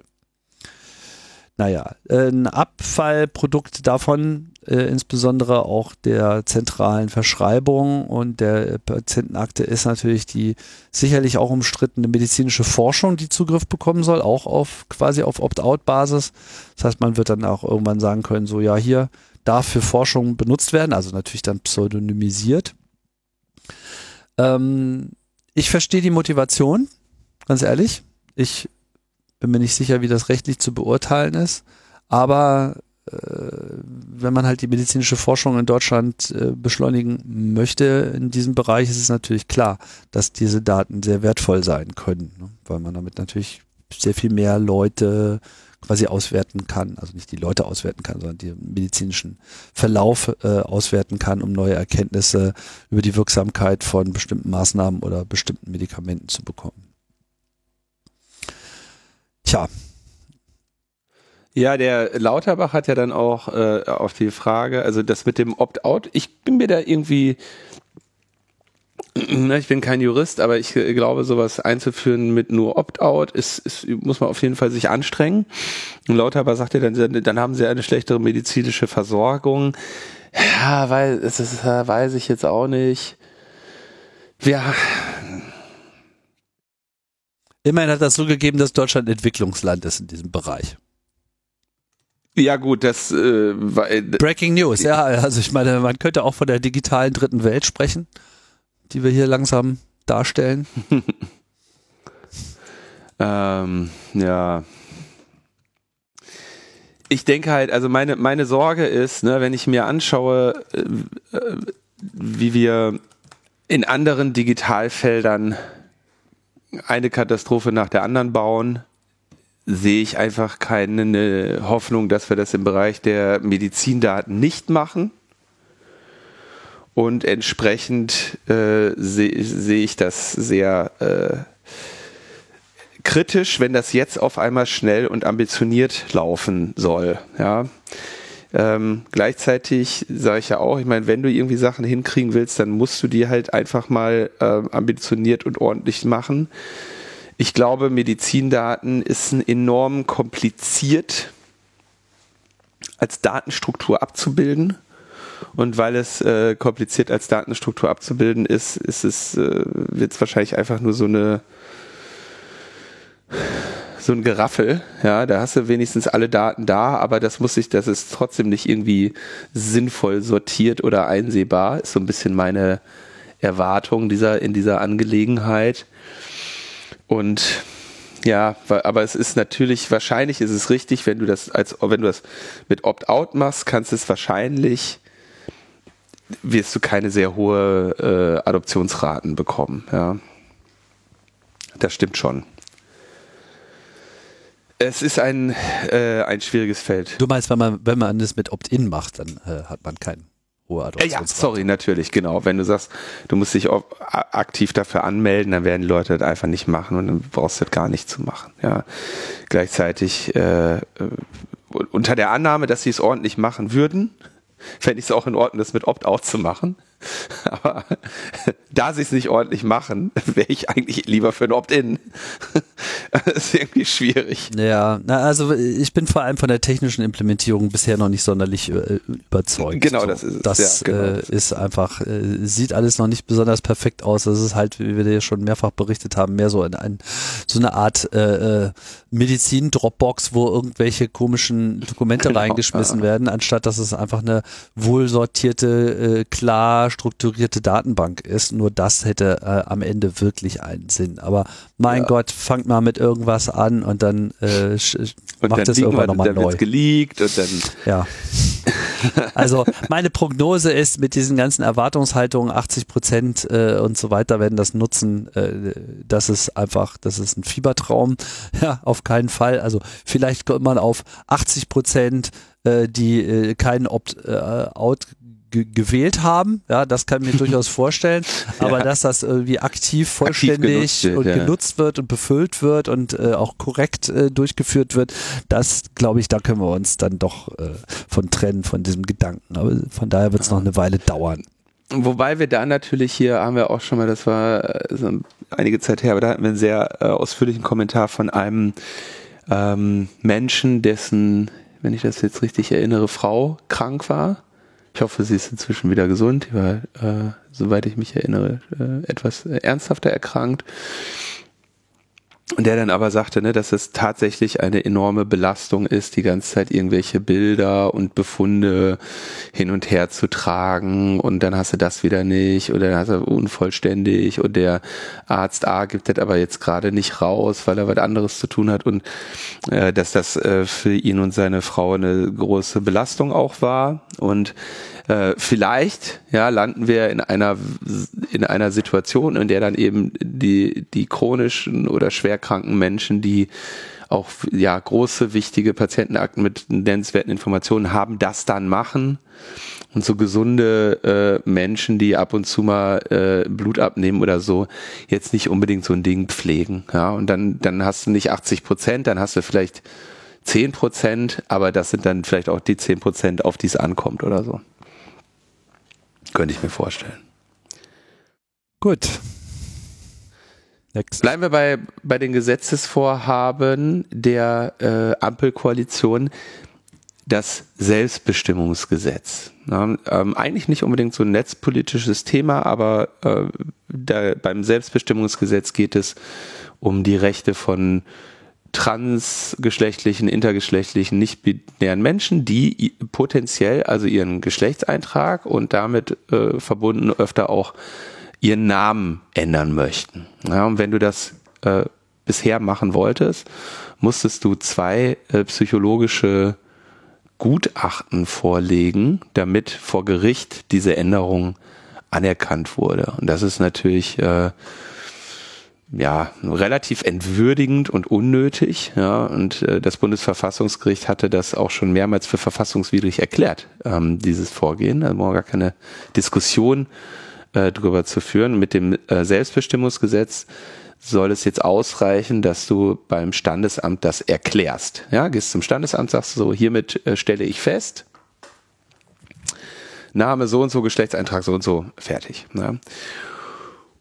Naja, ein Abfallprodukt davon, äh, insbesondere auch der zentralen Verschreibung und der Patientenakte, ist natürlich die sicherlich auch umstrittene medizinische Forschung, die Zugriff bekommen soll, auch auf quasi auf Opt-out-Basis. Das heißt, man wird dann auch irgendwann sagen können, so ja, hier darf für Forschung benutzt werden, also natürlich dann pseudonymisiert. Ähm, ich verstehe die Motivation, ganz ehrlich. Ich bin mir nicht sicher, wie das rechtlich zu beurteilen ist. Aber äh, wenn man halt die medizinische Forschung in Deutschland äh, beschleunigen möchte in diesem Bereich, ist es natürlich klar, dass diese Daten sehr wertvoll sein können, ne? weil man damit natürlich sehr viel mehr Leute quasi auswerten kann, also nicht die Leute auswerten kann, sondern den medizinischen Verlauf äh, auswerten kann, um neue Erkenntnisse über die Wirksamkeit von bestimmten Maßnahmen oder bestimmten Medikamenten zu bekommen. Tja. Ja, der Lauterbach hat ja dann auch äh, auf die Frage, also das mit dem Opt-out, ich bin mir da irgendwie, ne, ich bin kein Jurist, aber ich glaube, sowas einzuführen mit nur Opt-out ist, ist, muss man auf jeden Fall sich anstrengen. Und Lauterbach sagt ja dann, dann haben sie eine schlechtere medizinische Versorgung. Ja, weil, das ist, weiß ich jetzt auch nicht. Ja, Immerhin hat das so gegeben, dass Deutschland Entwicklungsland ist in diesem Bereich. Ja gut, das äh, war, Breaking News, ja. Also ich meine, man könnte auch von der digitalen dritten Welt sprechen, die wir hier langsam darstellen. ähm, ja. Ich denke halt, also meine, meine Sorge ist, ne, wenn ich mir anschaue, äh, äh wie wir in anderen Digitalfeldern eine Katastrophe nach der anderen bauen, sehe ich einfach keine Hoffnung, dass wir das im Bereich der Medizindaten nicht machen. Und entsprechend äh, sehe seh ich das sehr äh, kritisch, wenn das jetzt auf einmal schnell und ambitioniert laufen soll. Ja. Ähm, gleichzeitig sage ich ja auch, ich meine, wenn du irgendwie Sachen hinkriegen willst, dann musst du die halt einfach mal äh, ambitioniert und ordentlich machen. Ich glaube, Medizindaten ist enorm kompliziert als Datenstruktur abzubilden. Und weil es äh, kompliziert als Datenstruktur abzubilden ist, ist es, äh, wird es wahrscheinlich einfach nur so eine so ein Geraffel, ja, da hast du wenigstens alle Daten da, aber das muss sich, das ist trotzdem nicht irgendwie sinnvoll sortiert oder einsehbar, ist so ein bisschen meine Erwartung dieser, in dieser Angelegenheit. Und ja, aber es ist natürlich, wahrscheinlich ist es richtig, wenn du das als, wenn du das mit Opt-out machst, kannst es wahrscheinlich, wirst du keine sehr hohe äh, Adoptionsraten bekommen, ja. Das stimmt schon. Es ist ein, äh, ein schwieriges Feld. Du meinst, wenn man, wenn man das mit Opt-in macht, dann äh, hat man keinen hohe Adoptionsrate. Ja, sorry, natürlich, genau. Wenn du sagst, du musst dich auch aktiv dafür anmelden, dann werden die Leute das einfach nicht machen und dann brauchst du das gar nicht zu machen. Ja. Gleichzeitig äh, äh unter der Annahme, dass sie es ordentlich machen würden, fände ich es auch in Ordnung, das mit Opt-out zu machen. Aber da sie es nicht ordentlich machen, wäre ich eigentlich lieber für ein Opt-in. Das ist irgendwie schwierig. Ja, na, also ich bin vor allem von der technischen Implementierung bisher noch nicht sonderlich äh, überzeugt. Genau, das ist es. Das ja, genau. äh, ist einfach, äh, sieht alles noch nicht besonders perfekt aus. Das ist halt, wie wir ja schon mehrfach berichtet haben, mehr so ein, ein so eine Art äh, äh Medizin-Dropbox, wo irgendwelche komischen Dokumente genau, reingeschmissen ja. werden, anstatt dass es einfach eine wohlsortierte, äh, klar strukturierte Datenbank ist. Nur das hätte äh, am Ende wirklich einen Sinn. Aber mein ja. Gott, fangt mal mit irgendwas an und dann äh, und macht es irgendwann nochmal neu. geleakt und dann. Ja. Also meine Prognose ist mit diesen ganzen Erwartungshaltungen 80 Prozent äh, und so weiter werden das nutzen. Äh, das ist einfach, das ist ein Fiebertraum. Ja, auf keinen Fall. Also vielleicht kommt man auf 80 Prozent äh, die äh, keinen Opt-out äh, gewählt haben. Ja, das kann ich mir durchaus vorstellen. Aber ja. dass das irgendwie aktiv vollständig aktiv genutzt wird, und ja. genutzt wird und befüllt wird und äh, auch korrekt äh, durchgeführt wird, das glaube ich, da können wir uns dann doch äh, von trennen, von diesem Gedanken. Aber von daher wird es noch eine Weile dauern. Wobei wir da natürlich hier haben wir auch schon mal, das war äh, so einige Zeit her, aber da hatten wir einen sehr äh, ausführlichen Kommentar von einem ähm, Menschen, dessen, wenn ich das jetzt richtig erinnere, Frau krank war ich hoffe, sie ist inzwischen wieder gesund. Die war, äh, soweit ich mich erinnere, äh, etwas ernsthafter erkrankt. Und der dann aber sagte, ne, dass es tatsächlich eine enorme Belastung ist, die ganze Zeit irgendwelche Bilder und Befunde hin und her zu tragen. Und dann hast du das wieder nicht oder dann hast du unvollständig. Und der Arzt A gibt das aber jetzt gerade nicht raus, weil er was anderes zu tun hat. Und äh, dass das äh, für ihn und seine Frau eine große Belastung auch war. Und äh, vielleicht ja landen wir in einer in einer Situation, in der dann eben die die chronischen oder schwerkranken Menschen, die auch ja große wichtige Patientenakten mit nennenswerten Informationen haben, das dann machen und so gesunde äh, Menschen, die ab und zu mal äh, Blut abnehmen oder so, jetzt nicht unbedingt so ein Ding pflegen. Ja, und dann dann hast du nicht 80 Prozent, dann hast du vielleicht 10 Prozent, aber das sind dann vielleicht auch die 10 Prozent, auf die es ankommt oder so. Könnte ich mir vorstellen. Gut. Next. Bleiben wir bei, bei den Gesetzesvorhaben der äh, Ampelkoalition. Das Selbstbestimmungsgesetz. Ja, ähm, eigentlich nicht unbedingt so ein netzpolitisches Thema, aber äh, da, beim Selbstbestimmungsgesetz geht es um die Rechte von transgeschlechtlichen, intergeschlechtlichen, nicht-binären Menschen, die potenziell also ihren Geschlechtseintrag und damit äh, verbunden öfter auch ihren Namen ändern möchten. Ja, und wenn du das äh, bisher machen wolltest, musstest du zwei äh, psychologische Gutachten vorlegen, damit vor Gericht diese Änderung anerkannt wurde. Und das ist natürlich äh, ja relativ entwürdigend und unnötig. Ja, und äh, das Bundesverfassungsgericht hatte das auch schon mehrmals für verfassungswidrig erklärt, ähm, dieses Vorgehen. Da brauchen wir gar keine Diskussion äh, drüber zu führen. Mit dem äh, Selbstbestimmungsgesetz soll es jetzt ausreichen, dass du beim Standesamt das erklärst. Ja, gehst zum Standesamt, sagst so, hiermit äh, stelle ich fest, Name so und so, Geschlechtseintrag so und so, fertig. Ja.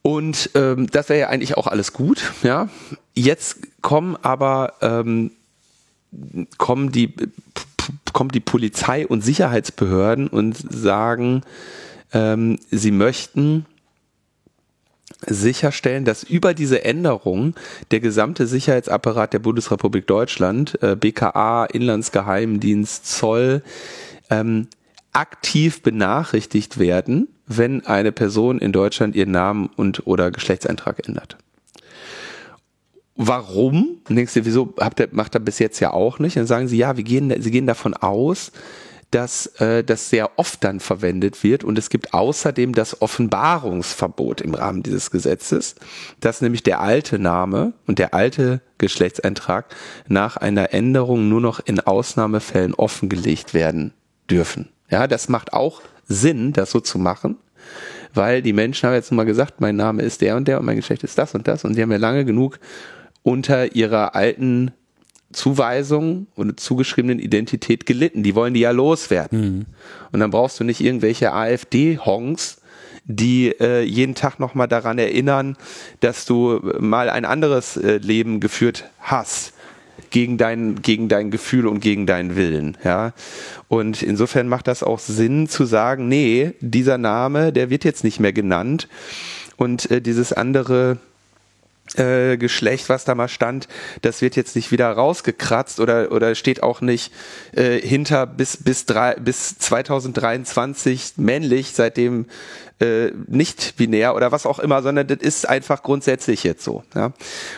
Und ähm, das wäre ja eigentlich auch alles gut. Ja, jetzt kommen aber ähm, kommen die kommt die Polizei und Sicherheitsbehörden und sagen, ähm, sie möchten sicherstellen, dass über diese Änderung der gesamte Sicherheitsapparat der Bundesrepublik Deutschland, äh, BKA, Inlandsgeheimdienst, Zoll, ähm, aktiv benachrichtigt werden, wenn eine Person in Deutschland ihren Namen und oder Geschlechtseintrag ändert. Warum? Denkst du, wieso habt ihr, macht er bis jetzt ja auch nicht? Dann sagen sie, ja, wir gehen, sie gehen davon aus, dass äh, das sehr oft dann verwendet wird und es gibt außerdem das Offenbarungsverbot im Rahmen dieses Gesetzes, dass nämlich der alte Name und der alte Geschlechtseintrag nach einer Änderung nur noch in Ausnahmefällen offengelegt werden dürfen. Ja, das macht auch Sinn, das so zu machen, weil die Menschen haben jetzt mal gesagt, mein Name ist der und der und mein Geschlecht ist das und das und die haben ja lange genug unter ihrer alten Zuweisung und zugeschriebenen Identität gelitten. Die wollen die ja loswerden. Mhm. Und dann brauchst du nicht irgendwelche AfD-Honks, die äh, jeden Tag nochmal daran erinnern, dass du mal ein anderes äh, Leben geführt hast gegen dein, gegen dein Gefühl und gegen deinen Willen, ja. Und insofern macht das auch Sinn zu sagen, nee, dieser Name, der wird jetzt nicht mehr genannt und äh, dieses andere äh, Geschlecht, was da mal stand, das wird jetzt nicht wieder rausgekratzt oder oder steht auch nicht äh, hinter bis bis drei, bis 2023 männlich, seitdem äh, nicht binär oder was auch immer, sondern das ist einfach grundsätzlich jetzt so. Ja.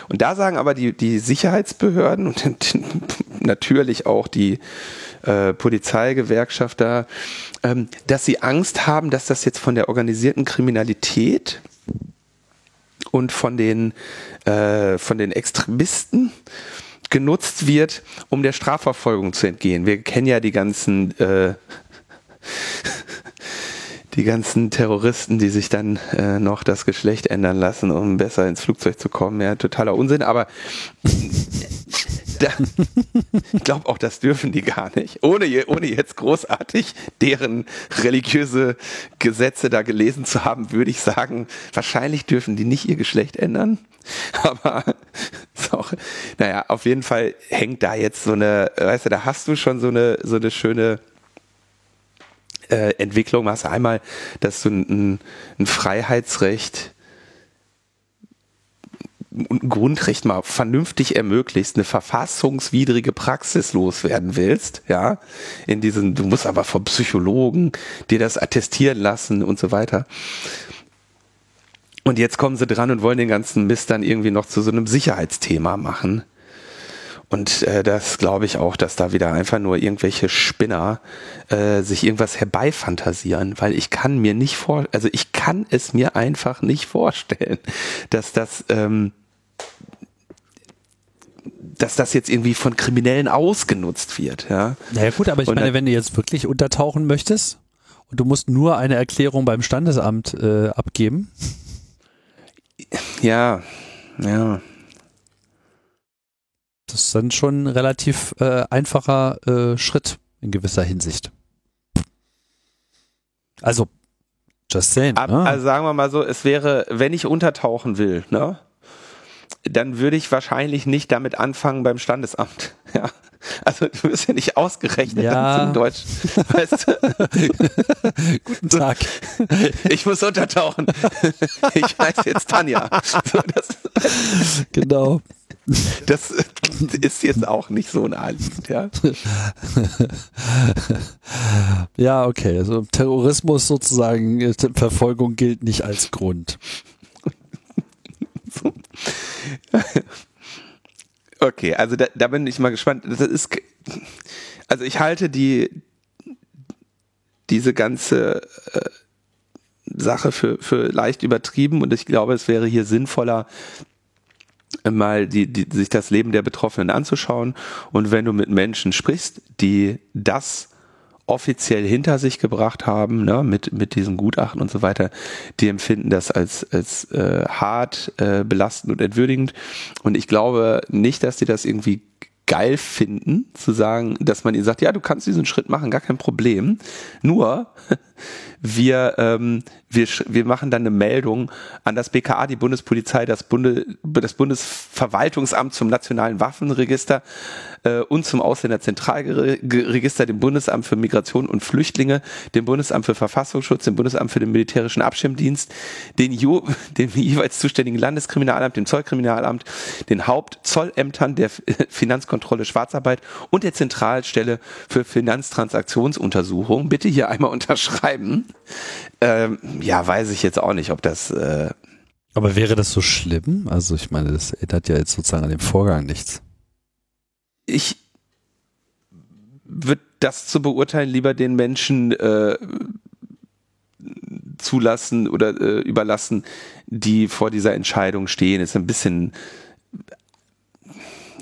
Und da sagen aber die die Sicherheitsbehörden und natürlich auch die äh, Polizeigewerkschafter, ähm, dass sie Angst haben, dass das jetzt von der organisierten Kriminalität und von den, äh, von den Extremisten genutzt wird, um der Strafverfolgung zu entgehen. Wir kennen ja die ganzen äh, die ganzen Terroristen, die sich dann äh, noch das Geschlecht ändern lassen, um besser ins Flugzeug zu kommen. Ja, totaler Unsinn, aber da, ich glaube auch, das dürfen die gar nicht. Ohne, ohne jetzt großartig deren religiöse Gesetze da gelesen zu haben, würde ich sagen, wahrscheinlich dürfen die nicht ihr Geschlecht ändern. Aber auch, naja, auf jeden Fall hängt da jetzt so eine, weißt du, da hast du schon so eine, so eine schöne äh, Entwicklung. Hast du einmal, dass du ein, ein Freiheitsrecht ein Grundrecht mal vernünftig ermöglicht, eine verfassungswidrige Praxis loswerden willst, ja, in diesen, du musst aber vom Psychologen dir das attestieren lassen und so weiter. Und jetzt kommen sie dran und wollen den ganzen Mist dann irgendwie noch zu so einem Sicherheitsthema machen. Und äh, das glaube ich auch, dass da wieder einfach nur irgendwelche Spinner äh, sich irgendwas herbeifantasieren, weil ich kann mir nicht vor, also ich kann es mir einfach nicht vorstellen, dass das ähm, dass das jetzt irgendwie von Kriminellen ausgenutzt wird. Ja. Naja gut, aber ich und meine, wenn du jetzt wirklich untertauchen möchtest und du musst nur eine Erklärung beim Standesamt äh, abgeben. Ja, ja. Das ist dann schon ein relativ äh, einfacher äh, Schritt in gewisser Hinsicht. Also, just saying. Ab, ne? Also sagen wir mal so, es wäre, wenn ich untertauchen will, ne? Dann würde ich wahrscheinlich nicht damit anfangen beim Standesamt. Ja. Also du bist ja nicht ausgerechnet ja. in Deutsch. Weißt du? Guten Tag. Ich muss untertauchen. Ich heiße jetzt Tanja. So, das, genau. Das ist jetzt auch nicht so naheliegend, ja. Ja, okay. Also Terrorismus sozusagen, äh, Verfolgung gilt nicht als Grund. Okay, also da, da bin ich mal gespannt. Das ist, also ich halte die, diese ganze, äh, Sache für, für leicht übertrieben und ich glaube, es wäre hier sinnvoller, mal die, die, sich das Leben der Betroffenen anzuschauen. Und wenn du mit Menschen sprichst, die das offiziell hinter sich gebracht haben, ne, mit, mit diesen Gutachten und so weiter, die empfinden das als, als äh, hart, äh, belastend und entwürdigend. Und ich glaube nicht, dass die das irgendwie geil finden, zu sagen, dass man ihnen sagt, ja, du kannst diesen Schritt machen, gar kein Problem. Nur, wir, ähm, wir, wir machen dann eine Meldung an das BKA, die Bundespolizei, das, Bunde, das Bundesverwaltungsamt zum Nationalen Waffenregister äh, und zum Ausländerzentralregister, dem Bundesamt für Migration und Flüchtlinge, dem Bundesamt für Verfassungsschutz, dem Bundesamt für den militärischen Abschirmdienst, den, Ju, dem jeweils zuständigen Landeskriminalamt, dem Zollkriminalamt, den Hauptzollämtern der Finanzkontrolle Schwarzarbeit und der Zentralstelle für Finanztransaktionsuntersuchung. Bitte hier einmal unterschreiben. Ähm, ja, weiß ich jetzt auch nicht, ob das. Äh Aber wäre das so schlimm? Also ich meine, das ändert ja jetzt sozusagen an dem Vorgang nichts. Ich würde das zu beurteilen lieber den Menschen äh, zulassen oder äh, überlassen, die vor dieser Entscheidung stehen. Ist ein bisschen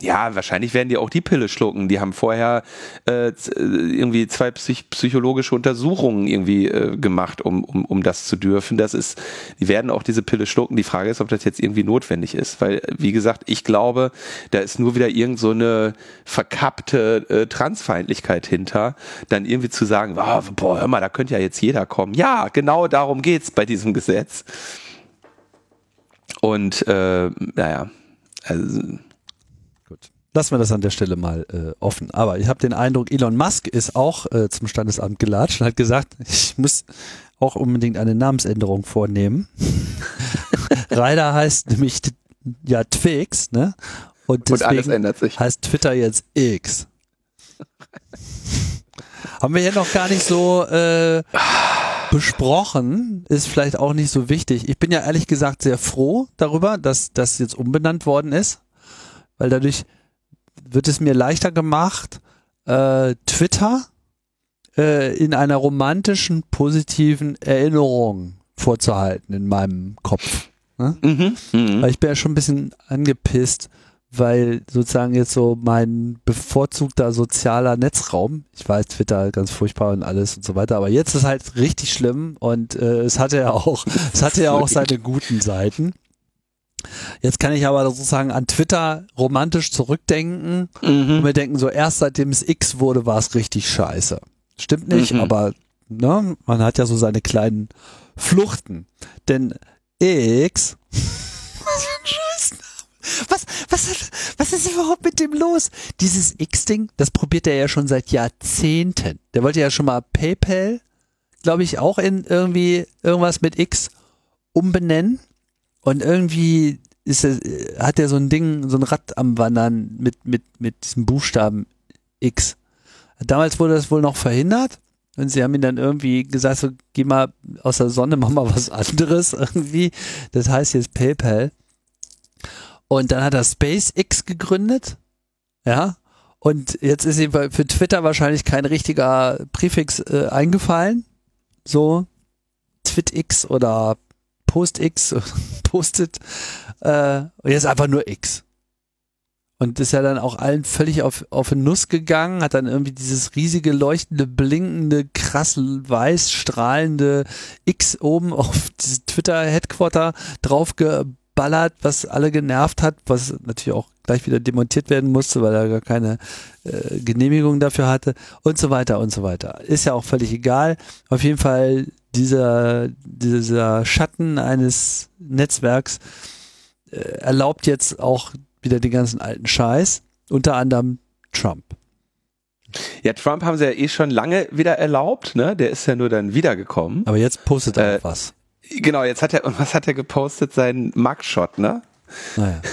ja, wahrscheinlich werden die auch die Pille schlucken. Die haben vorher äh, äh, irgendwie zwei psych psychologische Untersuchungen irgendwie äh, gemacht, um, um, um das zu dürfen. Das ist, die werden auch diese Pille schlucken. Die Frage ist, ob das jetzt irgendwie notwendig ist. Weil, wie gesagt, ich glaube, da ist nur wieder irgend so eine verkappte äh, Transfeindlichkeit hinter, dann irgendwie zu sagen, oh, boah, hör mal, da könnte ja jetzt jeder kommen. Ja, genau darum geht's bei diesem Gesetz. Und äh, naja, also lassen wir das an der Stelle mal äh, offen. Aber ich habe den Eindruck, Elon Musk ist auch äh, zum Standesamt gelatscht und hat gesagt, ich muss auch unbedingt eine Namensänderung vornehmen. Ryder heißt nämlich ja Twix, ne? Und, und alles ändert sich. Heißt Twitter jetzt X. Haben wir hier noch gar nicht so äh, besprochen, ist vielleicht auch nicht so wichtig. Ich bin ja ehrlich gesagt sehr froh darüber, dass das jetzt umbenannt worden ist, weil dadurch wird es mir leichter gemacht, äh, Twitter äh, in einer romantischen, positiven Erinnerung vorzuhalten in meinem Kopf. Ne? Mhm, mh. Weil ich bin ja schon ein bisschen angepisst, weil sozusagen jetzt so mein bevorzugter sozialer Netzraum, ich weiß, Twitter ganz furchtbar und alles und so weiter, aber jetzt ist halt richtig schlimm und äh, es hatte ja auch, es hatte ja auch seine guten Seiten. Jetzt kann ich aber sozusagen an Twitter romantisch zurückdenken mhm. und mir denken, so erst seitdem es X wurde, war es richtig scheiße. Stimmt nicht, mhm. aber ne, man hat ja so seine kleinen Fluchten. Denn X, was für ein Scheißname. Was, was, was ist überhaupt mit dem los? Dieses X-Ding, das probiert er ja schon seit Jahrzehnten. Der wollte ja schon mal PayPal, glaube ich, auch in irgendwie irgendwas mit X umbenennen. Und irgendwie ist er, hat er so ein Ding, so ein Rad am Wandern mit, mit, mit diesem Buchstaben X. Damals wurde das wohl noch verhindert. Und sie haben ihm dann irgendwie gesagt, so, geh mal aus der Sonne, mach mal was anderes irgendwie. Das heißt jetzt PayPal. Und dann hat er SpaceX gegründet. Ja. Und jetzt ist ihm für Twitter wahrscheinlich kein richtiger Präfix äh, eingefallen. So TwitX oder Post-X, postet, äh, und jetzt einfach nur X. Und ist ja dann auch allen völlig auf, auf den Nuss gegangen, hat dann irgendwie dieses riesige, leuchtende, blinkende, krass weiß strahlende X oben auf dieses Twitter-Headquarter draufgeballert, was alle genervt hat, was natürlich auch gleich wieder demontiert werden musste, weil er gar keine äh, Genehmigung dafür hatte und so weiter und so weiter. Ist ja auch völlig egal. Auf jeden Fall dieser, dieser Schatten eines Netzwerks äh, erlaubt jetzt auch wieder den ganzen alten Scheiß, unter anderem Trump. Ja, Trump haben sie ja eh schon lange wieder erlaubt, ne? Der ist ja nur dann wiedergekommen. Aber jetzt postet er äh, was. Genau, jetzt hat er, und was hat er gepostet? Sein Mugshot, ne? Naja.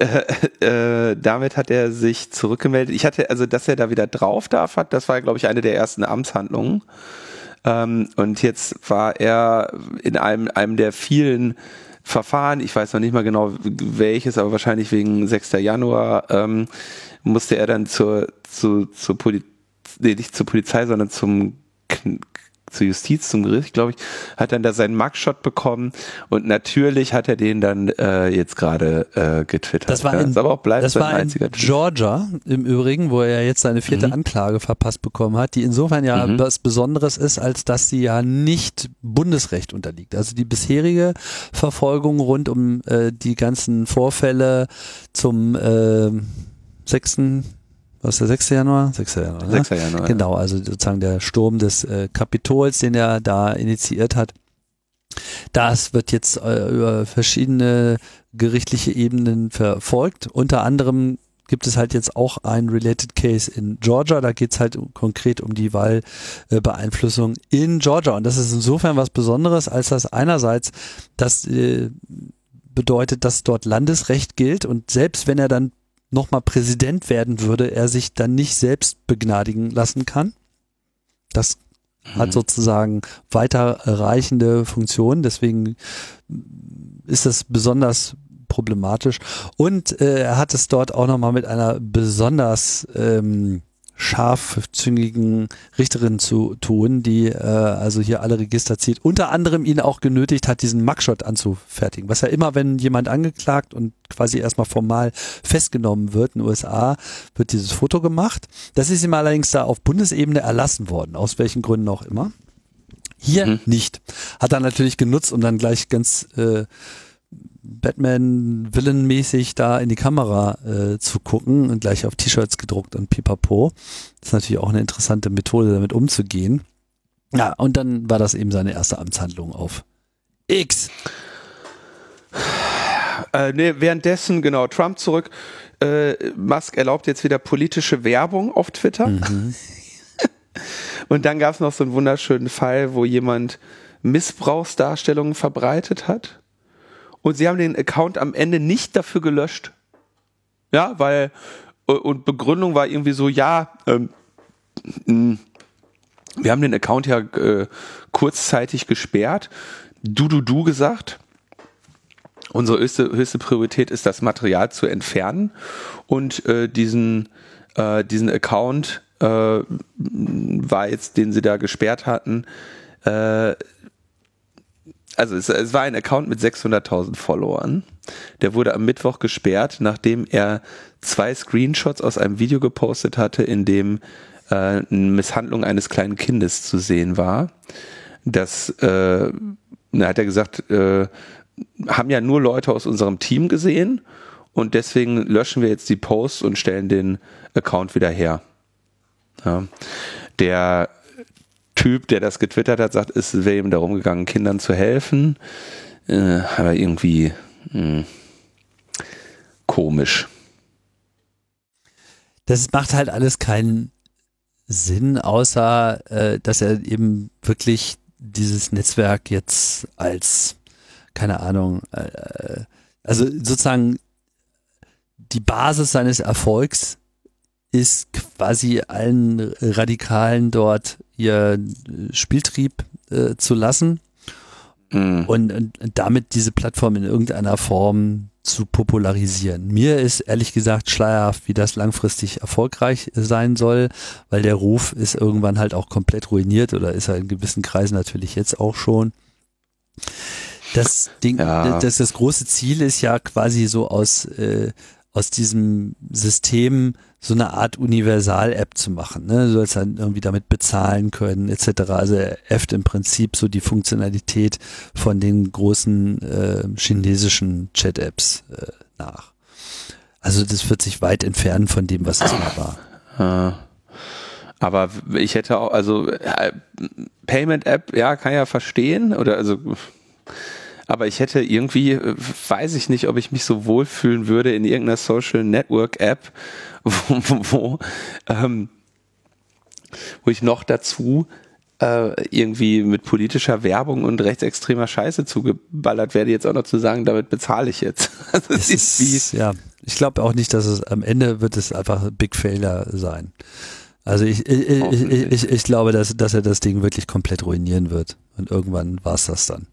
Äh, äh, damit hat er sich zurückgemeldet. Ich hatte, also, dass er da wieder drauf darf hat, das war, glaube ich, eine der ersten Amtshandlungen. Ähm, und jetzt war er in einem, einem der vielen Verfahren, ich weiß noch nicht mal genau welches, aber wahrscheinlich wegen 6. Januar, ähm, musste er dann zur, zu, zur Polizei, nee, nicht zur Polizei, sondern zum zur Justiz, zum Gericht, glaube ich, hat dann da seinen Mugshot bekommen und natürlich hat er den dann äh, jetzt gerade äh, getwittert. Das war in, ja, aber auch bleibt das war in Georgia im Übrigen, wo er jetzt seine vierte mhm. Anklage verpasst bekommen hat, die insofern ja mhm. was Besonderes ist, als dass sie ja nicht Bundesrecht unterliegt. Also die bisherige Verfolgung rund um äh, die ganzen Vorfälle zum äh, 6 was ist der 6. Januar? 6. Januar, ne? 6. Januar. Genau, also sozusagen der Sturm des äh, Kapitols, den er da initiiert hat. Das wird jetzt äh, über verschiedene gerichtliche Ebenen verfolgt. Unter anderem gibt es halt jetzt auch ein Related Case in Georgia. Da geht es halt konkret um die Wahlbeeinflussung in Georgia. Und das ist insofern was Besonderes, als das einerseits das äh, bedeutet, dass dort Landesrecht gilt und selbst wenn er dann nochmal Präsident werden würde, er sich dann nicht selbst begnadigen lassen kann. Das mhm. hat sozusagen weiterreichende Funktionen, deswegen ist das besonders problematisch. Und äh, er hat es dort auch nochmal mit einer besonders ähm, scharfzüngigen Richterin zu tun, die äh, also hier alle Register zieht. Unter anderem ihn auch genötigt hat, diesen Mugshot anzufertigen. Was ja immer, wenn jemand angeklagt und quasi erstmal formal festgenommen wird in den USA, wird dieses Foto gemacht. Das ist ihm allerdings da auf Bundesebene erlassen worden, aus welchen Gründen auch immer. Hier mhm. nicht. Hat er natürlich genutzt, um dann gleich ganz äh, Batman-Villain-mäßig da in die Kamera äh, zu gucken und gleich auf T-Shirts gedruckt und pipapo. Das ist natürlich auch eine interessante Methode, damit umzugehen. Ja, und dann war das eben seine erste Amtshandlung auf X. Äh, nee, währenddessen, genau, Trump zurück. Äh, Musk erlaubt jetzt wieder politische Werbung auf Twitter. Mhm. und dann gab es noch so einen wunderschönen Fall, wo jemand Missbrauchsdarstellungen verbreitet hat und sie haben den Account am Ende nicht dafür gelöscht. Ja, weil, äh, und Begründung war irgendwie so, ja, ähm, mm, wir haben den Account ja äh, kurzzeitig gesperrt, du, du, du gesagt. Unsere höchste, höchste Priorität ist, das Material zu entfernen und äh, diesen, äh, diesen Account äh, war jetzt, den sie da gesperrt hatten, äh, also es, es war ein Account mit 600.000 Followern. Der wurde am Mittwoch gesperrt, nachdem er zwei Screenshots aus einem Video gepostet hatte, in dem äh, eine Misshandlung eines kleinen Kindes zu sehen war. Das äh, da hat er gesagt, äh, haben ja nur Leute aus unserem Team gesehen und deswegen löschen wir jetzt die Posts und stellen den Account wieder her. Ja. Der Typ, der das getwittert hat, sagt, es wäre ihm darum gegangen, Kindern zu helfen. Äh, aber irgendwie mh, hm, komisch. Das macht halt alles keinen Sinn, außer äh, dass er eben wirklich dieses Netzwerk jetzt als, keine Ahnung, äh, also sozusagen die Basis seines Erfolgs ist quasi allen Radikalen dort ihr Spieltrieb äh, zu lassen mhm. und, und, damit diese Plattform in irgendeiner Form zu popularisieren. Mir ist ehrlich gesagt schleierhaft, wie das langfristig erfolgreich sein soll, weil der Ruf ist irgendwann halt auch komplett ruiniert oder ist er in gewissen Kreisen natürlich jetzt auch schon. Das Ding, ja. das, das große Ziel ist ja quasi so aus äh, aus diesem System so eine Art Universal-App zu machen. Ne? Du sollst dann irgendwie damit bezahlen können, etc. Also er äfft im Prinzip so die Funktionalität von den großen äh, chinesischen Chat-Apps äh, nach. Also das wird sich weit entfernen von dem, was es mal war. Aber ich hätte auch, also äh, Payment-App, ja, kann ja verstehen, oder also aber ich hätte irgendwie, äh, weiß ich nicht, ob ich mich so wohlfühlen würde in irgendeiner Social Network App, wo, wo, ähm, wo ich noch dazu äh, irgendwie mit politischer Werbung und rechtsextremer Scheiße zugeballert werde, jetzt auch noch zu sagen, damit bezahle ich jetzt. das ist, ist ja, ich glaube auch nicht, dass es am Ende wird es einfach Big Failure sein. Also ich, ich, ich, ich, ich glaube, dass, dass er das Ding wirklich komplett ruinieren wird. Und irgendwann war es das dann.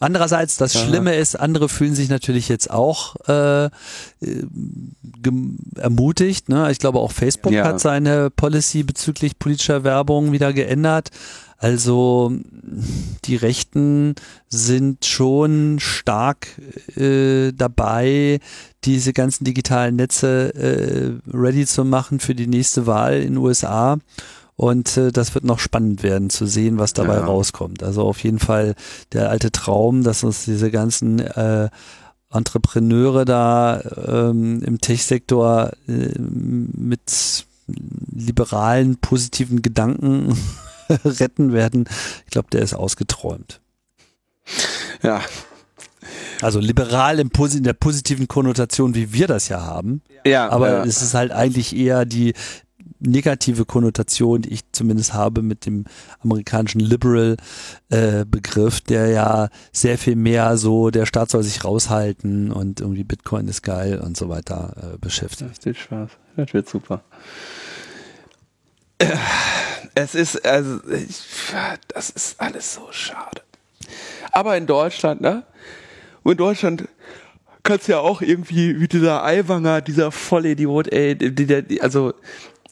Andererseits, das Aha. Schlimme ist, andere fühlen sich natürlich jetzt auch äh, ermutigt. Ne? Ich glaube, auch Facebook ja. hat seine Policy bezüglich politischer Werbung wieder geändert. Also die Rechten sind schon stark äh, dabei, diese ganzen digitalen Netze äh, ready zu machen für die nächste Wahl in den USA. Und äh, das wird noch spannend werden zu sehen, was dabei ja. rauskommt. Also auf jeden Fall der alte Traum, dass uns diese ganzen äh, Entrepreneure da ähm, im Tech-Sektor äh, mit liberalen, positiven Gedanken retten werden. Ich glaube, der ist ausgeträumt. Ja. Also liberal im, in der positiven Konnotation, wie wir das ja haben. Ja. Aber ja. es ist halt eigentlich eher die, negative Konnotation, die ich zumindest habe mit dem amerikanischen Liberal äh, der ja sehr viel mehr so, der Staat soll sich raushalten und irgendwie Bitcoin ist geil und so weiter äh, beschäftigt. Das wird Spaß. Das wird super. Es ist, also, ich, das ist alles so schade. Aber in Deutschland, ne? Und in Deutschland kannst du ja auch irgendwie wie dieser Eiwanger, dieser Vollidiot, ey, die, die, also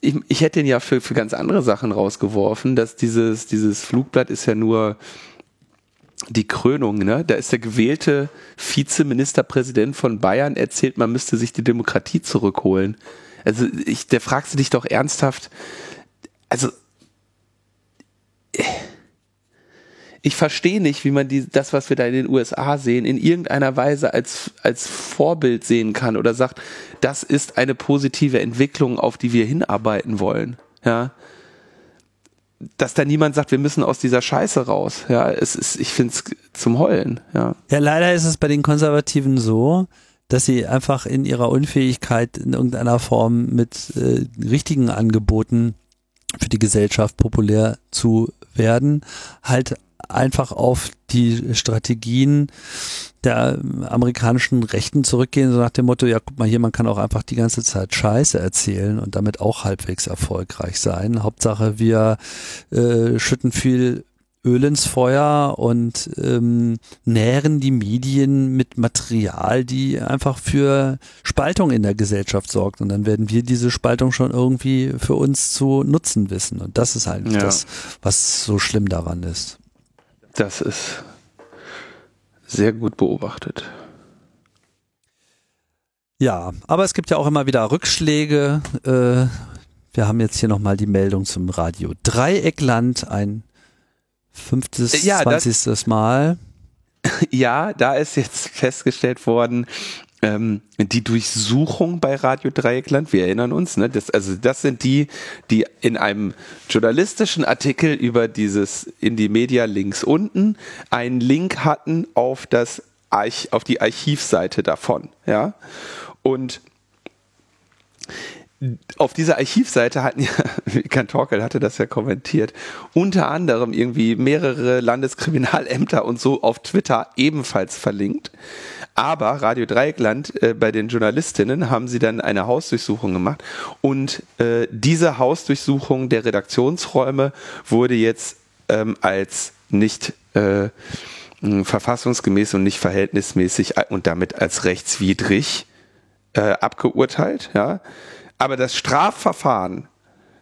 ich, ich hätte ihn ja für, für ganz andere Sachen rausgeworfen, dass dieses, dieses Flugblatt ist ja nur die Krönung, ne? Da ist der gewählte Vizeministerpräsident von Bayern erzählt, man müsste sich die Demokratie zurückholen. Also ich, der fragst du dich doch ernsthaft, also ich verstehe nicht, wie man die, das, was wir da in den USA sehen, in irgendeiner Weise als, als Vorbild sehen kann oder sagt, das ist eine positive Entwicklung, auf die wir hinarbeiten wollen. Ja. Dass da niemand sagt, wir müssen aus dieser Scheiße raus. Ja, es ist, ich finde es zum Heulen. Ja. ja, leider ist es bei den Konservativen so, dass sie einfach in ihrer Unfähigkeit in irgendeiner Form mit äh, richtigen Angeboten für die Gesellschaft populär zu werden, halt einfach auf die Strategien der amerikanischen Rechten zurückgehen, so nach dem Motto, ja, guck mal hier, man kann auch einfach die ganze Zeit Scheiße erzählen und damit auch halbwegs erfolgreich sein. Hauptsache, wir äh, schütten viel Öl ins Feuer und ähm, nähren die Medien mit Material, die einfach für Spaltung in der Gesellschaft sorgt. Und dann werden wir diese Spaltung schon irgendwie für uns zu nutzen wissen. Und das ist halt ja. das, was so schlimm daran ist. Das ist sehr gut beobachtet. Ja, aber es gibt ja auch immer wieder Rückschläge. Äh, wir haben jetzt hier nochmal die Meldung zum Radio Dreieckland, ein fünftes, ja, zwanzigstes Mal. Ja, da ist jetzt festgestellt worden, ähm, die Durchsuchung bei Radio Dreieckland, wir erinnern uns, ne, das, also das sind die, die in einem journalistischen Artikel über dieses in die Media links unten einen Link hatten auf das Arch, auf die Archivseite davon, ja. Und auf dieser Archivseite hatten ja, Wikan Torkel hatte das ja kommentiert, unter anderem irgendwie mehrere Landeskriminalämter und so auf Twitter ebenfalls verlinkt. Aber Radio Dreieckland äh, bei den Journalistinnen haben sie dann eine Hausdurchsuchung gemacht und äh, diese Hausdurchsuchung der Redaktionsräume wurde jetzt ähm, als nicht äh, verfassungsgemäß und nicht verhältnismäßig und damit als rechtswidrig äh, abgeurteilt. Ja, aber das Strafverfahren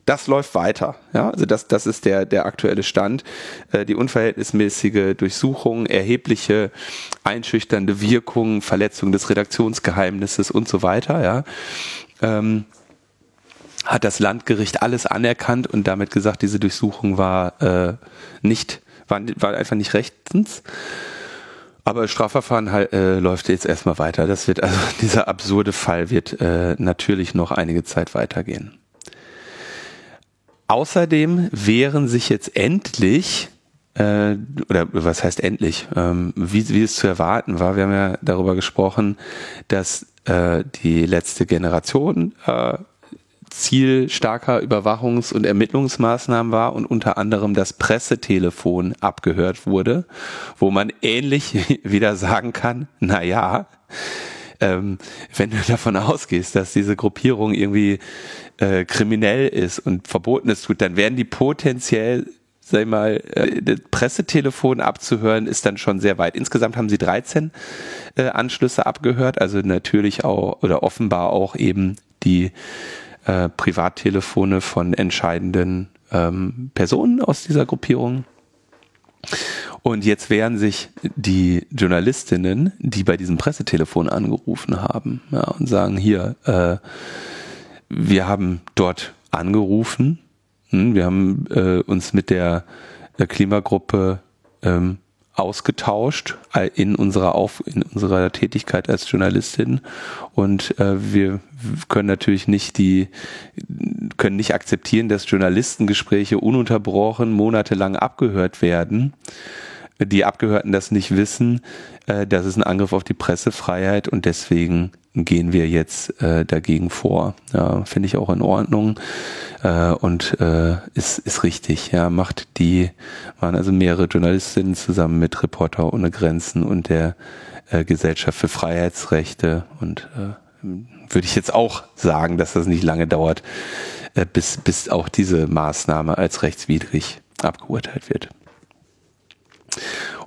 das läuft weiter. Ja, also das, das ist der, der aktuelle Stand. Äh, die unverhältnismäßige Durchsuchung, erhebliche einschüchternde Wirkung, Verletzung des Redaktionsgeheimnisses und so weiter, ja. Ähm, hat das Landgericht alles anerkannt und damit gesagt, diese Durchsuchung war äh, nicht, war, war einfach nicht rechtens. Aber das Strafverfahren äh, läuft jetzt erstmal weiter. Das wird also dieser absurde Fall wird äh, natürlich noch einige Zeit weitergehen. Außerdem wären sich jetzt endlich äh, oder was heißt endlich, ähm, wie, wie es zu erwarten war, wir haben ja darüber gesprochen, dass äh, die letzte Generation äh, Ziel starker Überwachungs- und Ermittlungsmaßnahmen war und unter anderem das Pressetelefon abgehört wurde, wo man ähnlich wieder sagen kann, na ja, ähm, wenn du davon ausgehst, dass diese Gruppierung irgendwie äh, kriminell ist und Verbotenes tut, dann werden die potenziell sag mal, äh, das Pressetelefon abzuhören, ist dann schon sehr weit. Insgesamt haben sie 13 äh, Anschlüsse abgehört, also natürlich auch oder offenbar auch eben die äh, Privattelefone von entscheidenden ähm, Personen aus dieser Gruppierung. Und jetzt wehren sich die Journalistinnen, die bei diesem Pressetelefon angerufen haben, ja, und sagen hier, äh, wir haben dort angerufen, hm, wir haben äh, uns mit der, der Klimagruppe ähm, ausgetauscht in unserer Auf in unserer Tätigkeit als Journalistin und äh, wir können natürlich nicht die können nicht akzeptieren, dass Journalistengespräche ununterbrochen monatelang abgehört werden. Die Abgehörten das nicht wissen, äh, das ist ein Angriff auf die Pressefreiheit und deswegen gehen wir jetzt äh, dagegen vor. Ja, finde ich auch in Ordnung äh, und äh, ist, ist richtig. Ja, macht die, waren also mehrere Journalistinnen zusammen mit Reporter ohne Grenzen und der äh, Gesellschaft für Freiheitsrechte und äh, würde ich jetzt auch sagen, dass das nicht lange dauert, äh, bis, bis auch diese Maßnahme als rechtswidrig abgeurteilt wird.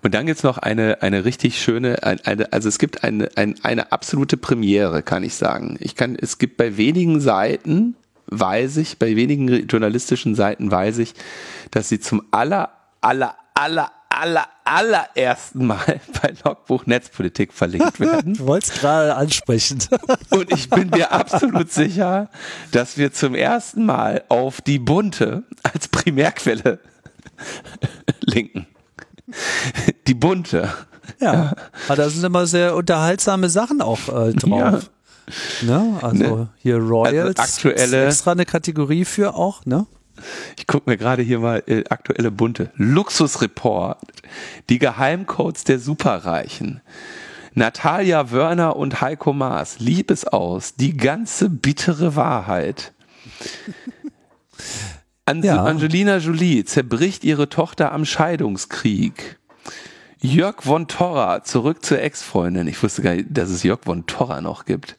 Und dann gibt's noch eine, eine richtig schöne, eine, also es gibt eine, eine, eine absolute Premiere, kann ich sagen. Ich kann, es gibt bei wenigen Seiten, weiß ich, bei wenigen journalistischen Seiten weiß ich, dass sie zum aller, aller, aller, aller, allerersten Mal bei Logbuch Netzpolitik verlinkt werden. du wolltest gerade ansprechen. Und ich bin mir absolut sicher, dass wir zum ersten Mal auf die Bunte als Primärquelle linken. Die bunte. Ja, aber da sind immer sehr unterhaltsame Sachen auch äh, drauf. Ja. Ne? Also ne? hier Royals, also aktuelle, extra eine Kategorie für auch, ne? Ich gucke mir gerade hier mal äh, aktuelle bunte. Luxusreport. Die Geheimcodes der Superreichen. Natalia Wörner und Heiko Maas. Liebes aus. Die ganze bittere Wahrheit. An ja. Angelina Jolie zerbricht ihre Tochter am Scheidungskrieg. Jörg von Torra zurück zur Ex-Freundin. Ich wusste gar nicht, dass es Jörg von Torra noch gibt.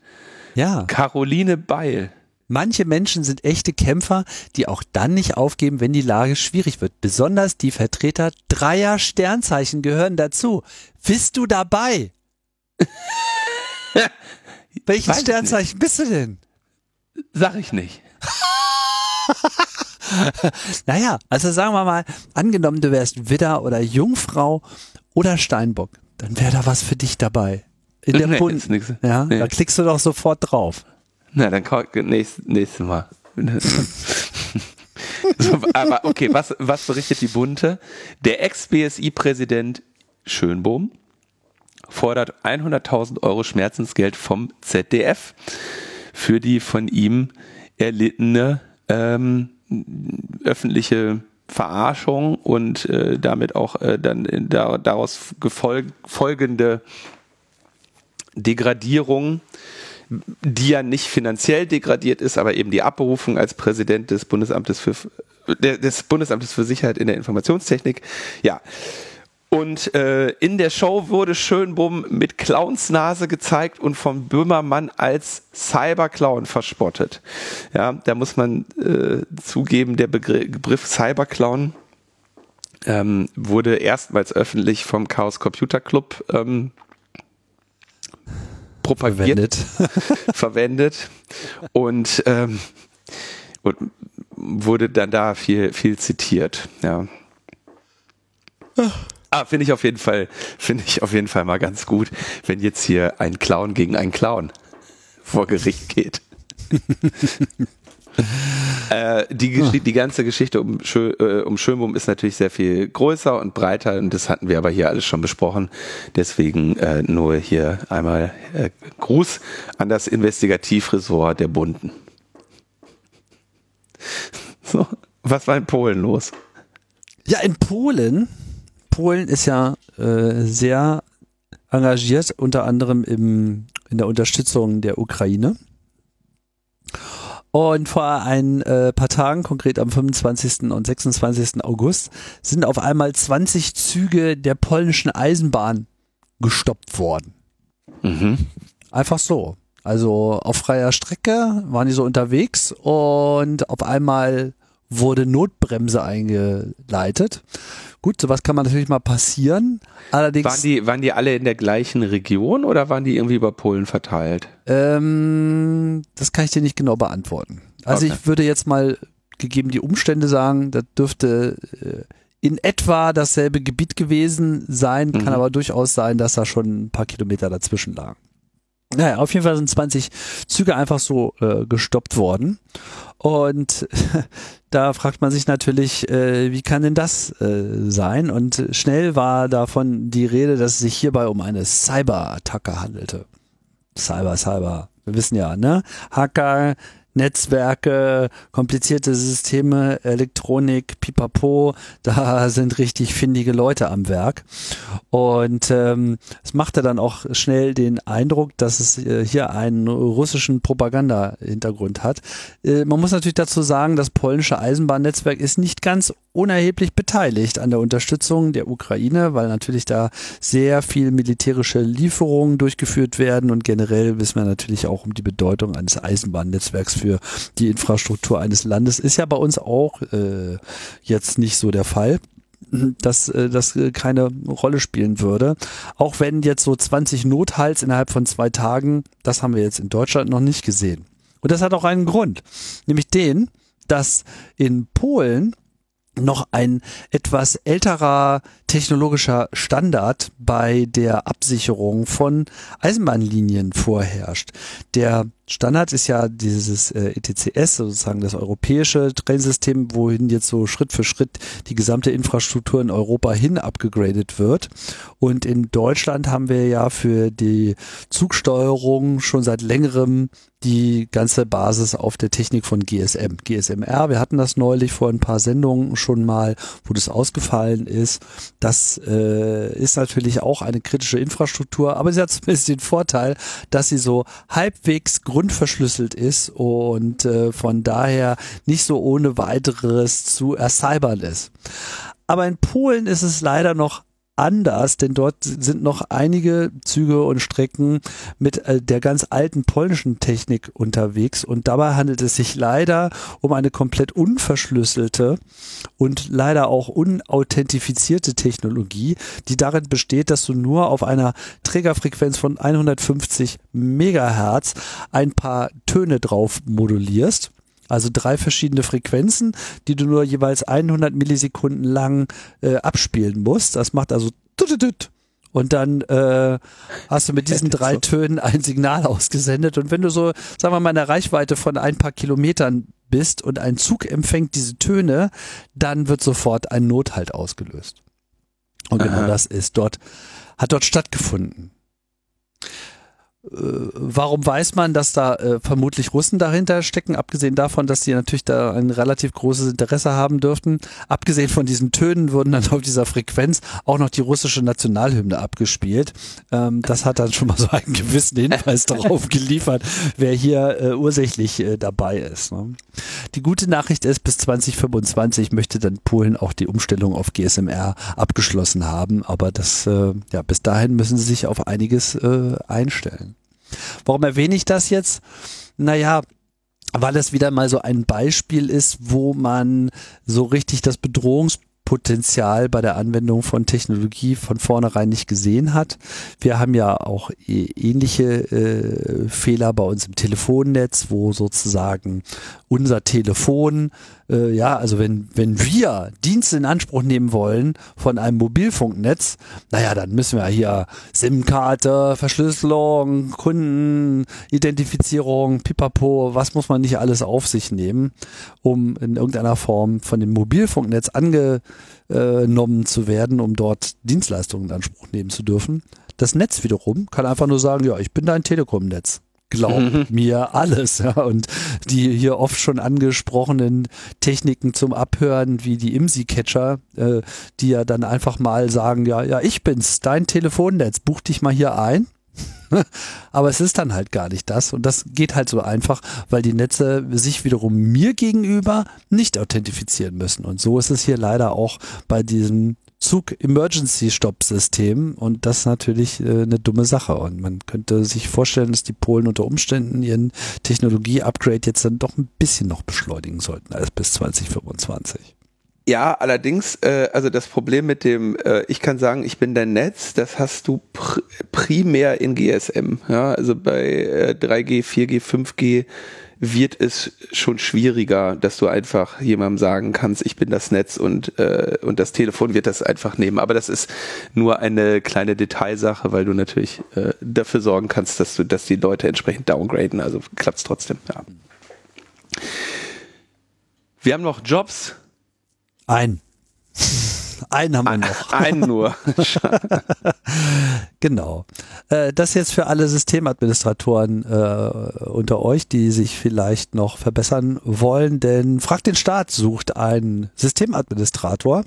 Ja. Caroline Beil. Manche Menschen sind echte Kämpfer, die auch dann nicht aufgeben, wenn die Lage schwierig wird. Besonders die Vertreter dreier Sternzeichen gehören dazu. Bist du dabei? Welches Sternzeichen bist du denn? Sag ich nicht. naja, also sagen wir mal, angenommen, du wärst Widder oder Jungfrau oder Steinbock, dann wäre da was für dich dabei. In der nee, Bund. Ja, nee. da klickst du doch sofort drauf. Na, dann nächstes, nächstes Mal. so, aber okay, was, was berichtet die Bunte? Der Ex-BSI-Präsident Schönbohm fordert 100.000 Euro Schmerzensgeld vom ZDF für die von ihm erlittene ähm, öffentliche Verarschung und äh, damit auch äh, dann in, da, daraus folgende Degradierung, die ja nicht finanziell degradiert ist, aber eben die Abberufung als Präsident des Bundesamtes für des Bundesamtes für Sicherheit in der Informationstechnik. Ja, und äh, in der Show wurde Schönbohm mit Clownsnase gezeigt und vom Böhmermann als Cyberclown verspottet. Ja, da muss man äh, zugeben, der Begriff Cyberclown ähm, wurde erstmals öffentlich vom Chaos Computer Club ähm, propagiert, verwendet, verwendet und, ähm, und wurde dann da viel, viel zitiert. Ja. Ach. Ah, finde ich auf jeden Fall, finde ich auf jeden Fall mal ganz gut, wenn jetzt hier ein Clown gegen einen Clown vor Gericht geht. äh, die, die ganze Geschichte um, Schö, äh, um Schönbohm ist natürlich sehr viel größer und breiter und das hatten wir aber hier alles schon besprochen. Deswegen äh, nur hier einmal äh, Gruß an das Investigativressort der Bunden. So, was war in Polen los? Ja, in Polen Polen ist ja äh, sehr engagiert, unter anderem im, in der Unterstützung der Ukraine. Und vor ein äh, paar Tagen, konkret am 25. und 26. August, sind auf einmal 20 Züge der polnischen Eisenbahn gestoppt worden. Mhm. Einfach so. Also auf freier Strecke waren die so unterwegs und auf einmal wurde Notbremse eingeleitet. Gut, sowas kann man natürlich mal passieren. Allerdings waren die, waren die alle in der gleichen Region oder waren die irgendwie über Polen verteilt? Ähm, das kann ich dir nicht genau beantworten. Also okay. ich würde jetzt mal gegeben die Umstände sagen, das dürfte äh, in etwa dasselbe Gebiet gewesen sein, kann mhm. aber durchaus sein, dass da schon ein paar Kilometer dazwischen lagen. Naja, auf jeden Fall sind 20 Züge einfach so äh, gestoppt worden. Und da fragt man sich natürlich, äh, wie kann denn das äh, sein? Und schnell war davon die Rede, dass es sich hierbei um eine Cyberattacke handelte. Cyber, Cyber. Wir wissen ja, ne? Hacker Netzwerke, komplizierte Systeme, Elektronik, pipapo, da sind richtig findige Leute am Werk. Und ähm, es machte dann auch schnell den Eindruck, dass es äh, hier einen russischen Propaganda-Hintergrund hat. Äh, man muss natürlich dazu sagen, das polnische Eisenbahnnetzwerk ist nicht ganz unerheblich beteiligt an der Unterstützung der Ukraine, weil natürlich da sehr viel militärische Lieferungen durchgeführt werden und generell wissen wir natürlich auch um die Bedeutung eines Eisenbahnnetzwerks für die Infrastruktur eines Landes. Ist ja bei uns auch äh, jetzt nicht so der Fall dass äh, das äh, keine Rolle spielen würde. Auch wenn jetzt so 20 Nothalts innerhalb von zwei Tagen, das haben wir jetzt in Deutschland noch nicht gesehen. Und das hat auch einen Grund, nämlich den, dass in Polen noch ein etwas älterer technologischer Standard bei der Absicherung von Eisenbahnlinien vorherrscht. Der Standard ist ja dieses äh, ETCS, sozusagen das europäische Trainsystem, wohin jetzt so Schritt für Schritt die gesamte Infrastruktur in Europa hin abgegradet wird. Und in Deutschland haben wir ja für die Zugsteuerung schon seit längerem die ganze Basis auf der Technik von GSM. GSMR, wir hatten das neulich vor ein paar Sendungen schon mal, wo das ausgefallen ist. Das äh, ist natürlich auch eine kritische Infrastruktur, aber sie hat zumindest den Vorteil, dass sie so halbwegs grundverschlüsselt ist und äh, von daher nicht so ohne weiteres zu ercybern ist. Aber in Polen ist es leider noch anders, denn dort sind noch einige Züge und Strecken mit äh, der ganz alten polnischen Technik unterwegs. Und dabei handelt es sich leider um eine komplett unverschlüsselte und leider auch unauthentifizierte Technologie, die darin besteht, dass du nur auf einer Trägerfrequenz von 150 Megahertz ein paar Töne drauf modulierst also drei verschiedene Frequenzen, die du nur jeweils 100 Millisekunden lang äh, abspielen musst. Das macht also und dann äh, hast du mit diesen drei Tönen ein Signal ausgesendet. Und wenn du so, sagen wir mal, in der Reichweite von ein paar Kilometern bist und ein Zug empfängt diese Töne, dann wird sofort ein Nothalt ausgelöst. Und genau Aha. genau das ist dort, hat dort stattgefunden. Äh, warum weiß man, dass da äh, vermutlich Russen dahinter stecken, abgesehen davon, dass sie natürlich da ein relativ großes Interesse haben dürften. Abgesehen von diesen Tönen wurden dann auf dieser Frequenz auch noch die russische Nationalhymne abgespielt. Ähm, das hat dann schon mal so einen gewissen Hinweis darauf geliefert, wer hier äh, ursächlich äh, dabei ist. Ne? Die gute Nachricht ist, bis 2025 möchte dann Polen auch die Umstellung auf GSMR abgeschlossen haben, aber das, äh, ja, bis dahin müssen sie sich auf einiges äh, einstellen. Warum erwähne ich das jetzt? Naja, weil es wieder mal so ein Beispiel ist, wo man so richtig das Bedrohungs Potenzial bei der Anwendung von Technologie von vornherein nicht gesehen hat. Wir haben ja auch ähnliche äh, Fehler bei uns im Telefonnetz, wo sozusagen unser Telefon, äh, ja, also wenn, wenn wir Dienste in Anspruch nehmen wollen von einem Mobilfunknetz, naja, dann müssen wir hier SIM-Karte, Verschlüsselung, Kundenidentifizierung, pipapo, was muss man nicht alles auf sich nehmen, um in irgendeiner Form von dem Mobilfunknetz ange genommen zu werden, um dort Dienstleistungen in Anspruch nehmen zu dürfen. Das Netz wiederum kann einfach nur sagen, ja, ich bin dein Telekom-Netz. Glaub mhm. mir alles. Ja. Und die hier oft schon angesprochenen Techniken zum Abhören, wie die IMSI-Catcher, äh, die ja dann einfach mal sagen, ja, ja, ich bin's, dein Telefonnetz, buch dich mal hier ein Aber es ist dann halt gar nicht das. Und das geht halt so einfach, weil die Netze sich wiederum mir gegenüber nicht authentifizieren müssen. Und so ist es hier leider auch bei diesem Zug-Emergency-Stop-System und das ist natürlich äh, eine dumme Sache. Und man könnte sich vorstellen, dass die Polen unter Umständen ihren Technologie-Upgrade jetzt dann doch ein bisschen noch beschleunigen sollten als bis 2025. Ja, allerdings, äh, also das Problem mit dem, äh, ich kann sagen, ich bin dein Netz, das hast du pr primär in GSM. Ja, also bei äh, 3G, 4G, 5G wird es schon schwieriger, dass du einfach jemandem sagen kannst, ich bin das Netz und, äh, und das Telefon wird das einfach nehmen. Aber das ist nur eine kleine Detailsache, weil du natürlich äh, dafür sorgen kannst, dass du, dass die Leute entsprechend downgraden. Also klappt es trotzdem, ja. Wir haben noch Jobs, ein. Einen haben wir noch. Einen nur. genau. Äh, das jetzt für alle Systemadministratoren äh, unter euch, die sich vielleicht noch verbessern wollen, denn Frag den Staat sucht einen Systemadministrator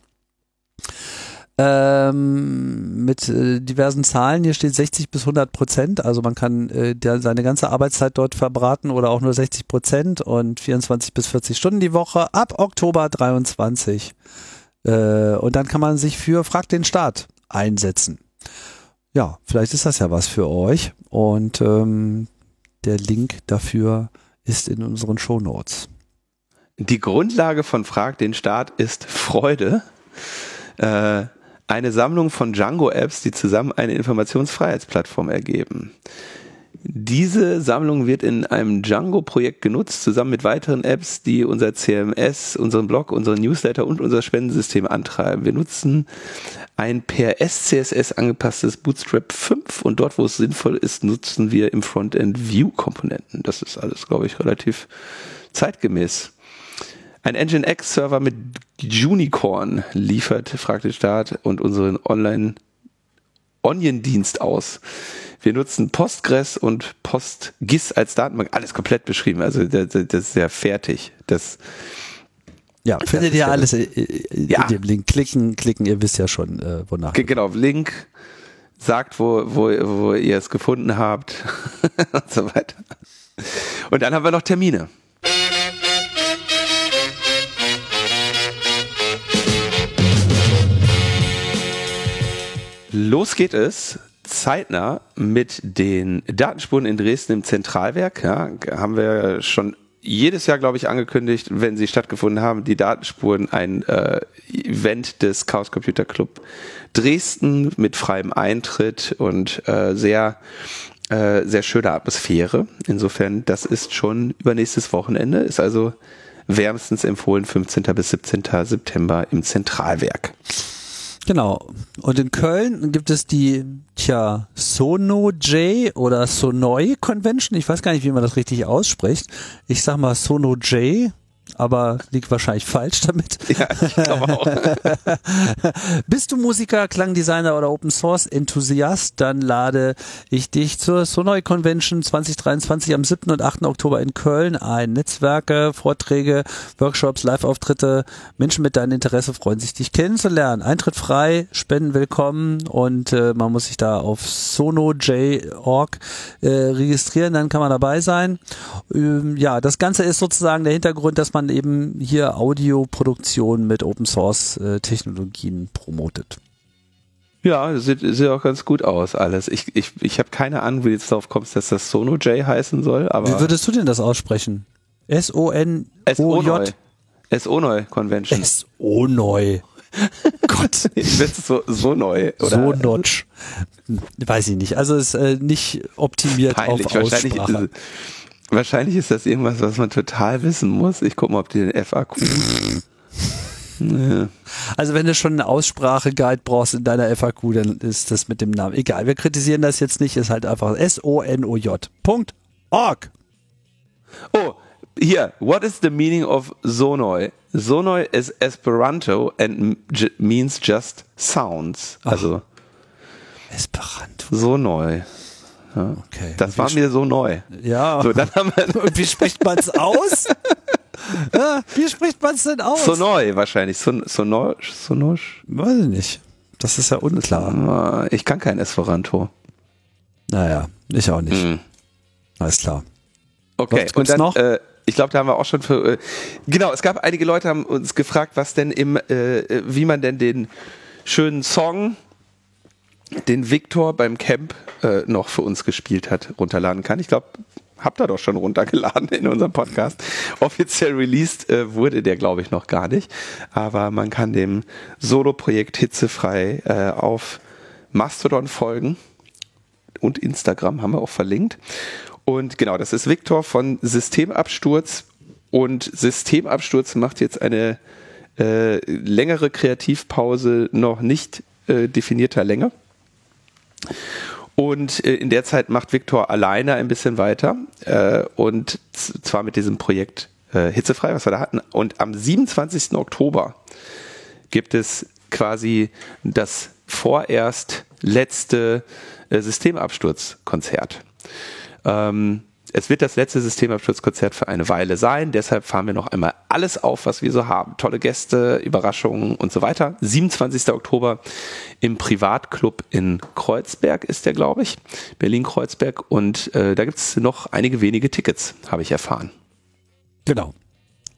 ähm, mit äh, diversen Zahlen. Hier steht 60 bis 100 Prozent. Also man kann äh, der, seine ganze Arbeitszeit dort verbraten oder auch nur 60 Prozent und 24 bis 40 Stunden die Woche ab Oktober 23. Äh, und dann kann man sich für Frag den Staat einsetzen. Ja, vielleicht ist das ja was für euch. Und ähm, der Link dafür ist in unseren Show Notes. Die Grundlage von Frag den Staat ist Freude. Äh, eine Sammlung von Django-Apps, die zusammen eine Informationsfreiheitsplattform ergeben. Diese Sammlung wird in einem Django-Projekt genutzt, zusammen mit weiteren Apps, die unser CMS, unseren Blog, unseren Newsletter und unser Spendensystem antreiben. Wir nutzen ein per SCSS angepasstes Bootstrap 5 und dort, wo es sinnvoll ist, nutzen wir im Frontend View-Komponenten. Das ist alles, glaube ich, relativ zeitgemäß. Ein Nginx-Server mit Unicorn liefert, fragt der Staat, und unseren Online-Onion-Dienst aus. Wir nutzen Postgres und PostGIS als Datenbank. Alles komplett beschrieben. Also das, das ist ja fertig. Das, ja, findet ihr alles in, in ja. dem Link. Klicken, klicken, ihr wisst ja schon, äh, wonach. Genau, Link, sagt, wo, wo, wo ihr es gefunden habt und so weiter. Und dann haben wir noch Termine. Los geht es zeitnah mit den Datenspuren in Dresden im Zentralwerk. Ja, haben wir schon jedes Jahr, glaube ich, angekündigt, wenn sie stattgefunden haben, die Datenspuren, ein äh, Event des Chaos Computer Club Dresden mit freiem Eintritt und äh, sehr äh, sehr schöne Atmosphäre. Insofern, das ist schon übernächstes Wochenende, ist also wärmstens empfohlen 15. bis 17. September im Zentralwerk. Genau. Und in Köln gibt es die, tja, Sono J oder Sonoi Convention. Ich weiß gar nicht, wie man das richtig ausspricht. Ich sag mal Sono J aber liegt wahrscheinlich falsch damit. Ja, ich glaube auch. Bist du Musiker, Klangdesigner oder Open Source Enthusiast, dann lade ich dich zur Sonoi Convention 2023 am 7. und 8. Oktober in Köln ein. Netzwerke, Vorträge, Workshops, Live-Auftritte. Menschen mit deinem Interesse freuen sich, dich kennenzulernen. Eintritt frei, Spenden willkommen und äh, man muss sich da auf sonoj.org äh, registrieren, dann kann man dabei sein. Ähm, ja, das Ganze ist sozusagen der Hintergrund, dass man eben hier Audioproduktion mit Open Source äh, Technologien promotet. Ja, sieht, sieht auch ganz gut aus alles. Ich, ich, ich habe keine Ahnung, wie du jetzt darauf kommst, dass das SonoJ heißen soll, aber. Wie würdest du denn das aussprechen? S-O-N-O-J? S-O-Neu Convention. S-O-Neu. Gott. Ich bin so, so neu. Oder? So notch. Weiß ich nicht. Also ist äh, nicht optimiert Peinlich. auf Aussprache. Wahrscheinlich ist das irgendwas, was man total wissen muss. Ich gucke mal, ob die den FAQ. Also wenn du schon eine Aussprache-Guide brauchst in deiner FAQ, dann ist das mit dem Namen egal. Wir kritisieren das jetzt nicht, ist halt einfach S-O-N-O-J. Punkt. Org. Oh, hier. What is the meaning of Sonoi? Sonoi is Esperanto and means just sounds. Also. Ach, Esperanto. Sonoi. Ja. Okay. Das war mir so neu. Ja. So, dann haben wir Und wie spricht man es aus? ja, wie spricht man es denn aus? So neu wahrscheinlich. So, so neu. So neu. Weiß ich nicht. Das ist ja unklar. Ich kann kein Esperanto. Naja, ich auch nicht. Mhm. Alles klar. Okay, und dann, noch? Äh, ich glaube, da haben wir auch schon für. Äh, genau, es gab einige Leute, haben uns gefragt, was denn im, äh, wie man denn den schönen Song, den Victor beim Camp äh, noch für uns gespielt hat, runterladen kann. Ich glaube, habt ihr doch schon runtergeladen in unserem Podcast. Offiziell released äh, wurde der, glaube ich, noch gar nicht. Aber man kann dem Solo-Projekt hitzefrei äh, auf Mastodon folgen. Und Instagram haben wir auch verlinkt. Und genau, das ist Victor von Systemabsturz. Und Systemabsturz macht jetzt eine äh, längere Kreativpause noch nicht äh, definierter Länge. Und äh, in der Zeit macht Viktor alleine ein bisschen weiter äh, und zwar mit diesem Projekt äh, Hitzefrei, was wir da hatten. Und am 27. Oktober gibt es quasi das vorerst letzte Systemabsturzkonzert. Ähm, es wird das letzte Systemabsturzkonzert für eine Weile sein. Deshalb fahren wir noch einmal alles auf, was wir so haben. Tolle Gäste, Überraschungen und so weiter. 27. Oktober im Privatclub in Kreuzberg ist der, glaube ich. Berlin-Kreuzberg. Und äh, da gibt es noch einige wenige Tickets, habe ich erfahren. Genau.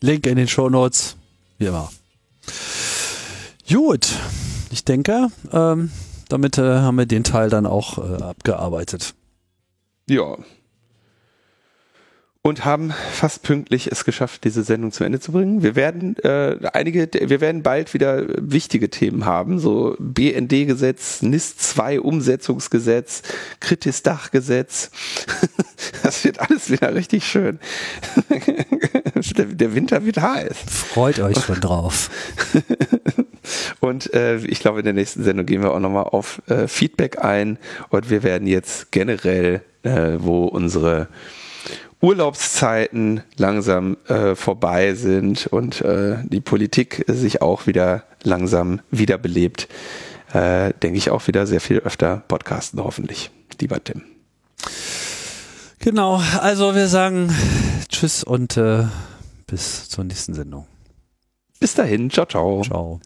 Link in den Show Notes, wie immer. Gut, ich denke, ähm, damit äh, haben wir den Teil dann auch äh, abgearbeitet. Ja, und haben fast pünktlich es geschafft, diese Sendung zu Ende zu bringen. Wir werden äh, einige, wir werden bald wieder wichtige Themen haben, so BND-Gesetz, NIS 2 Umsetzungsgesetz, Kritis-Dach-Gesetz. Das wird alles wieder richtig schön. Der, der Winter wird heiß. Freut euch schon drauf. Und äh, ich glaube, in der nächsten Sendung gehen wir auch nochmal auf äh, Feedback ein und wir werden jetzt generell, äh, wo unsere Urlaubszeiten langsam äh, vorbei sind und äh, die Politik sich auch wieder langsam wiederbelebt, äh, denke ich auch wieder sehr viel öfter podcasten, hoffentlich. Lieber Tim. Genau, also wir sagen Tschüss und äh, bis zur nächsten Sendung. Bis dahin, ciao, ciao. Ciao.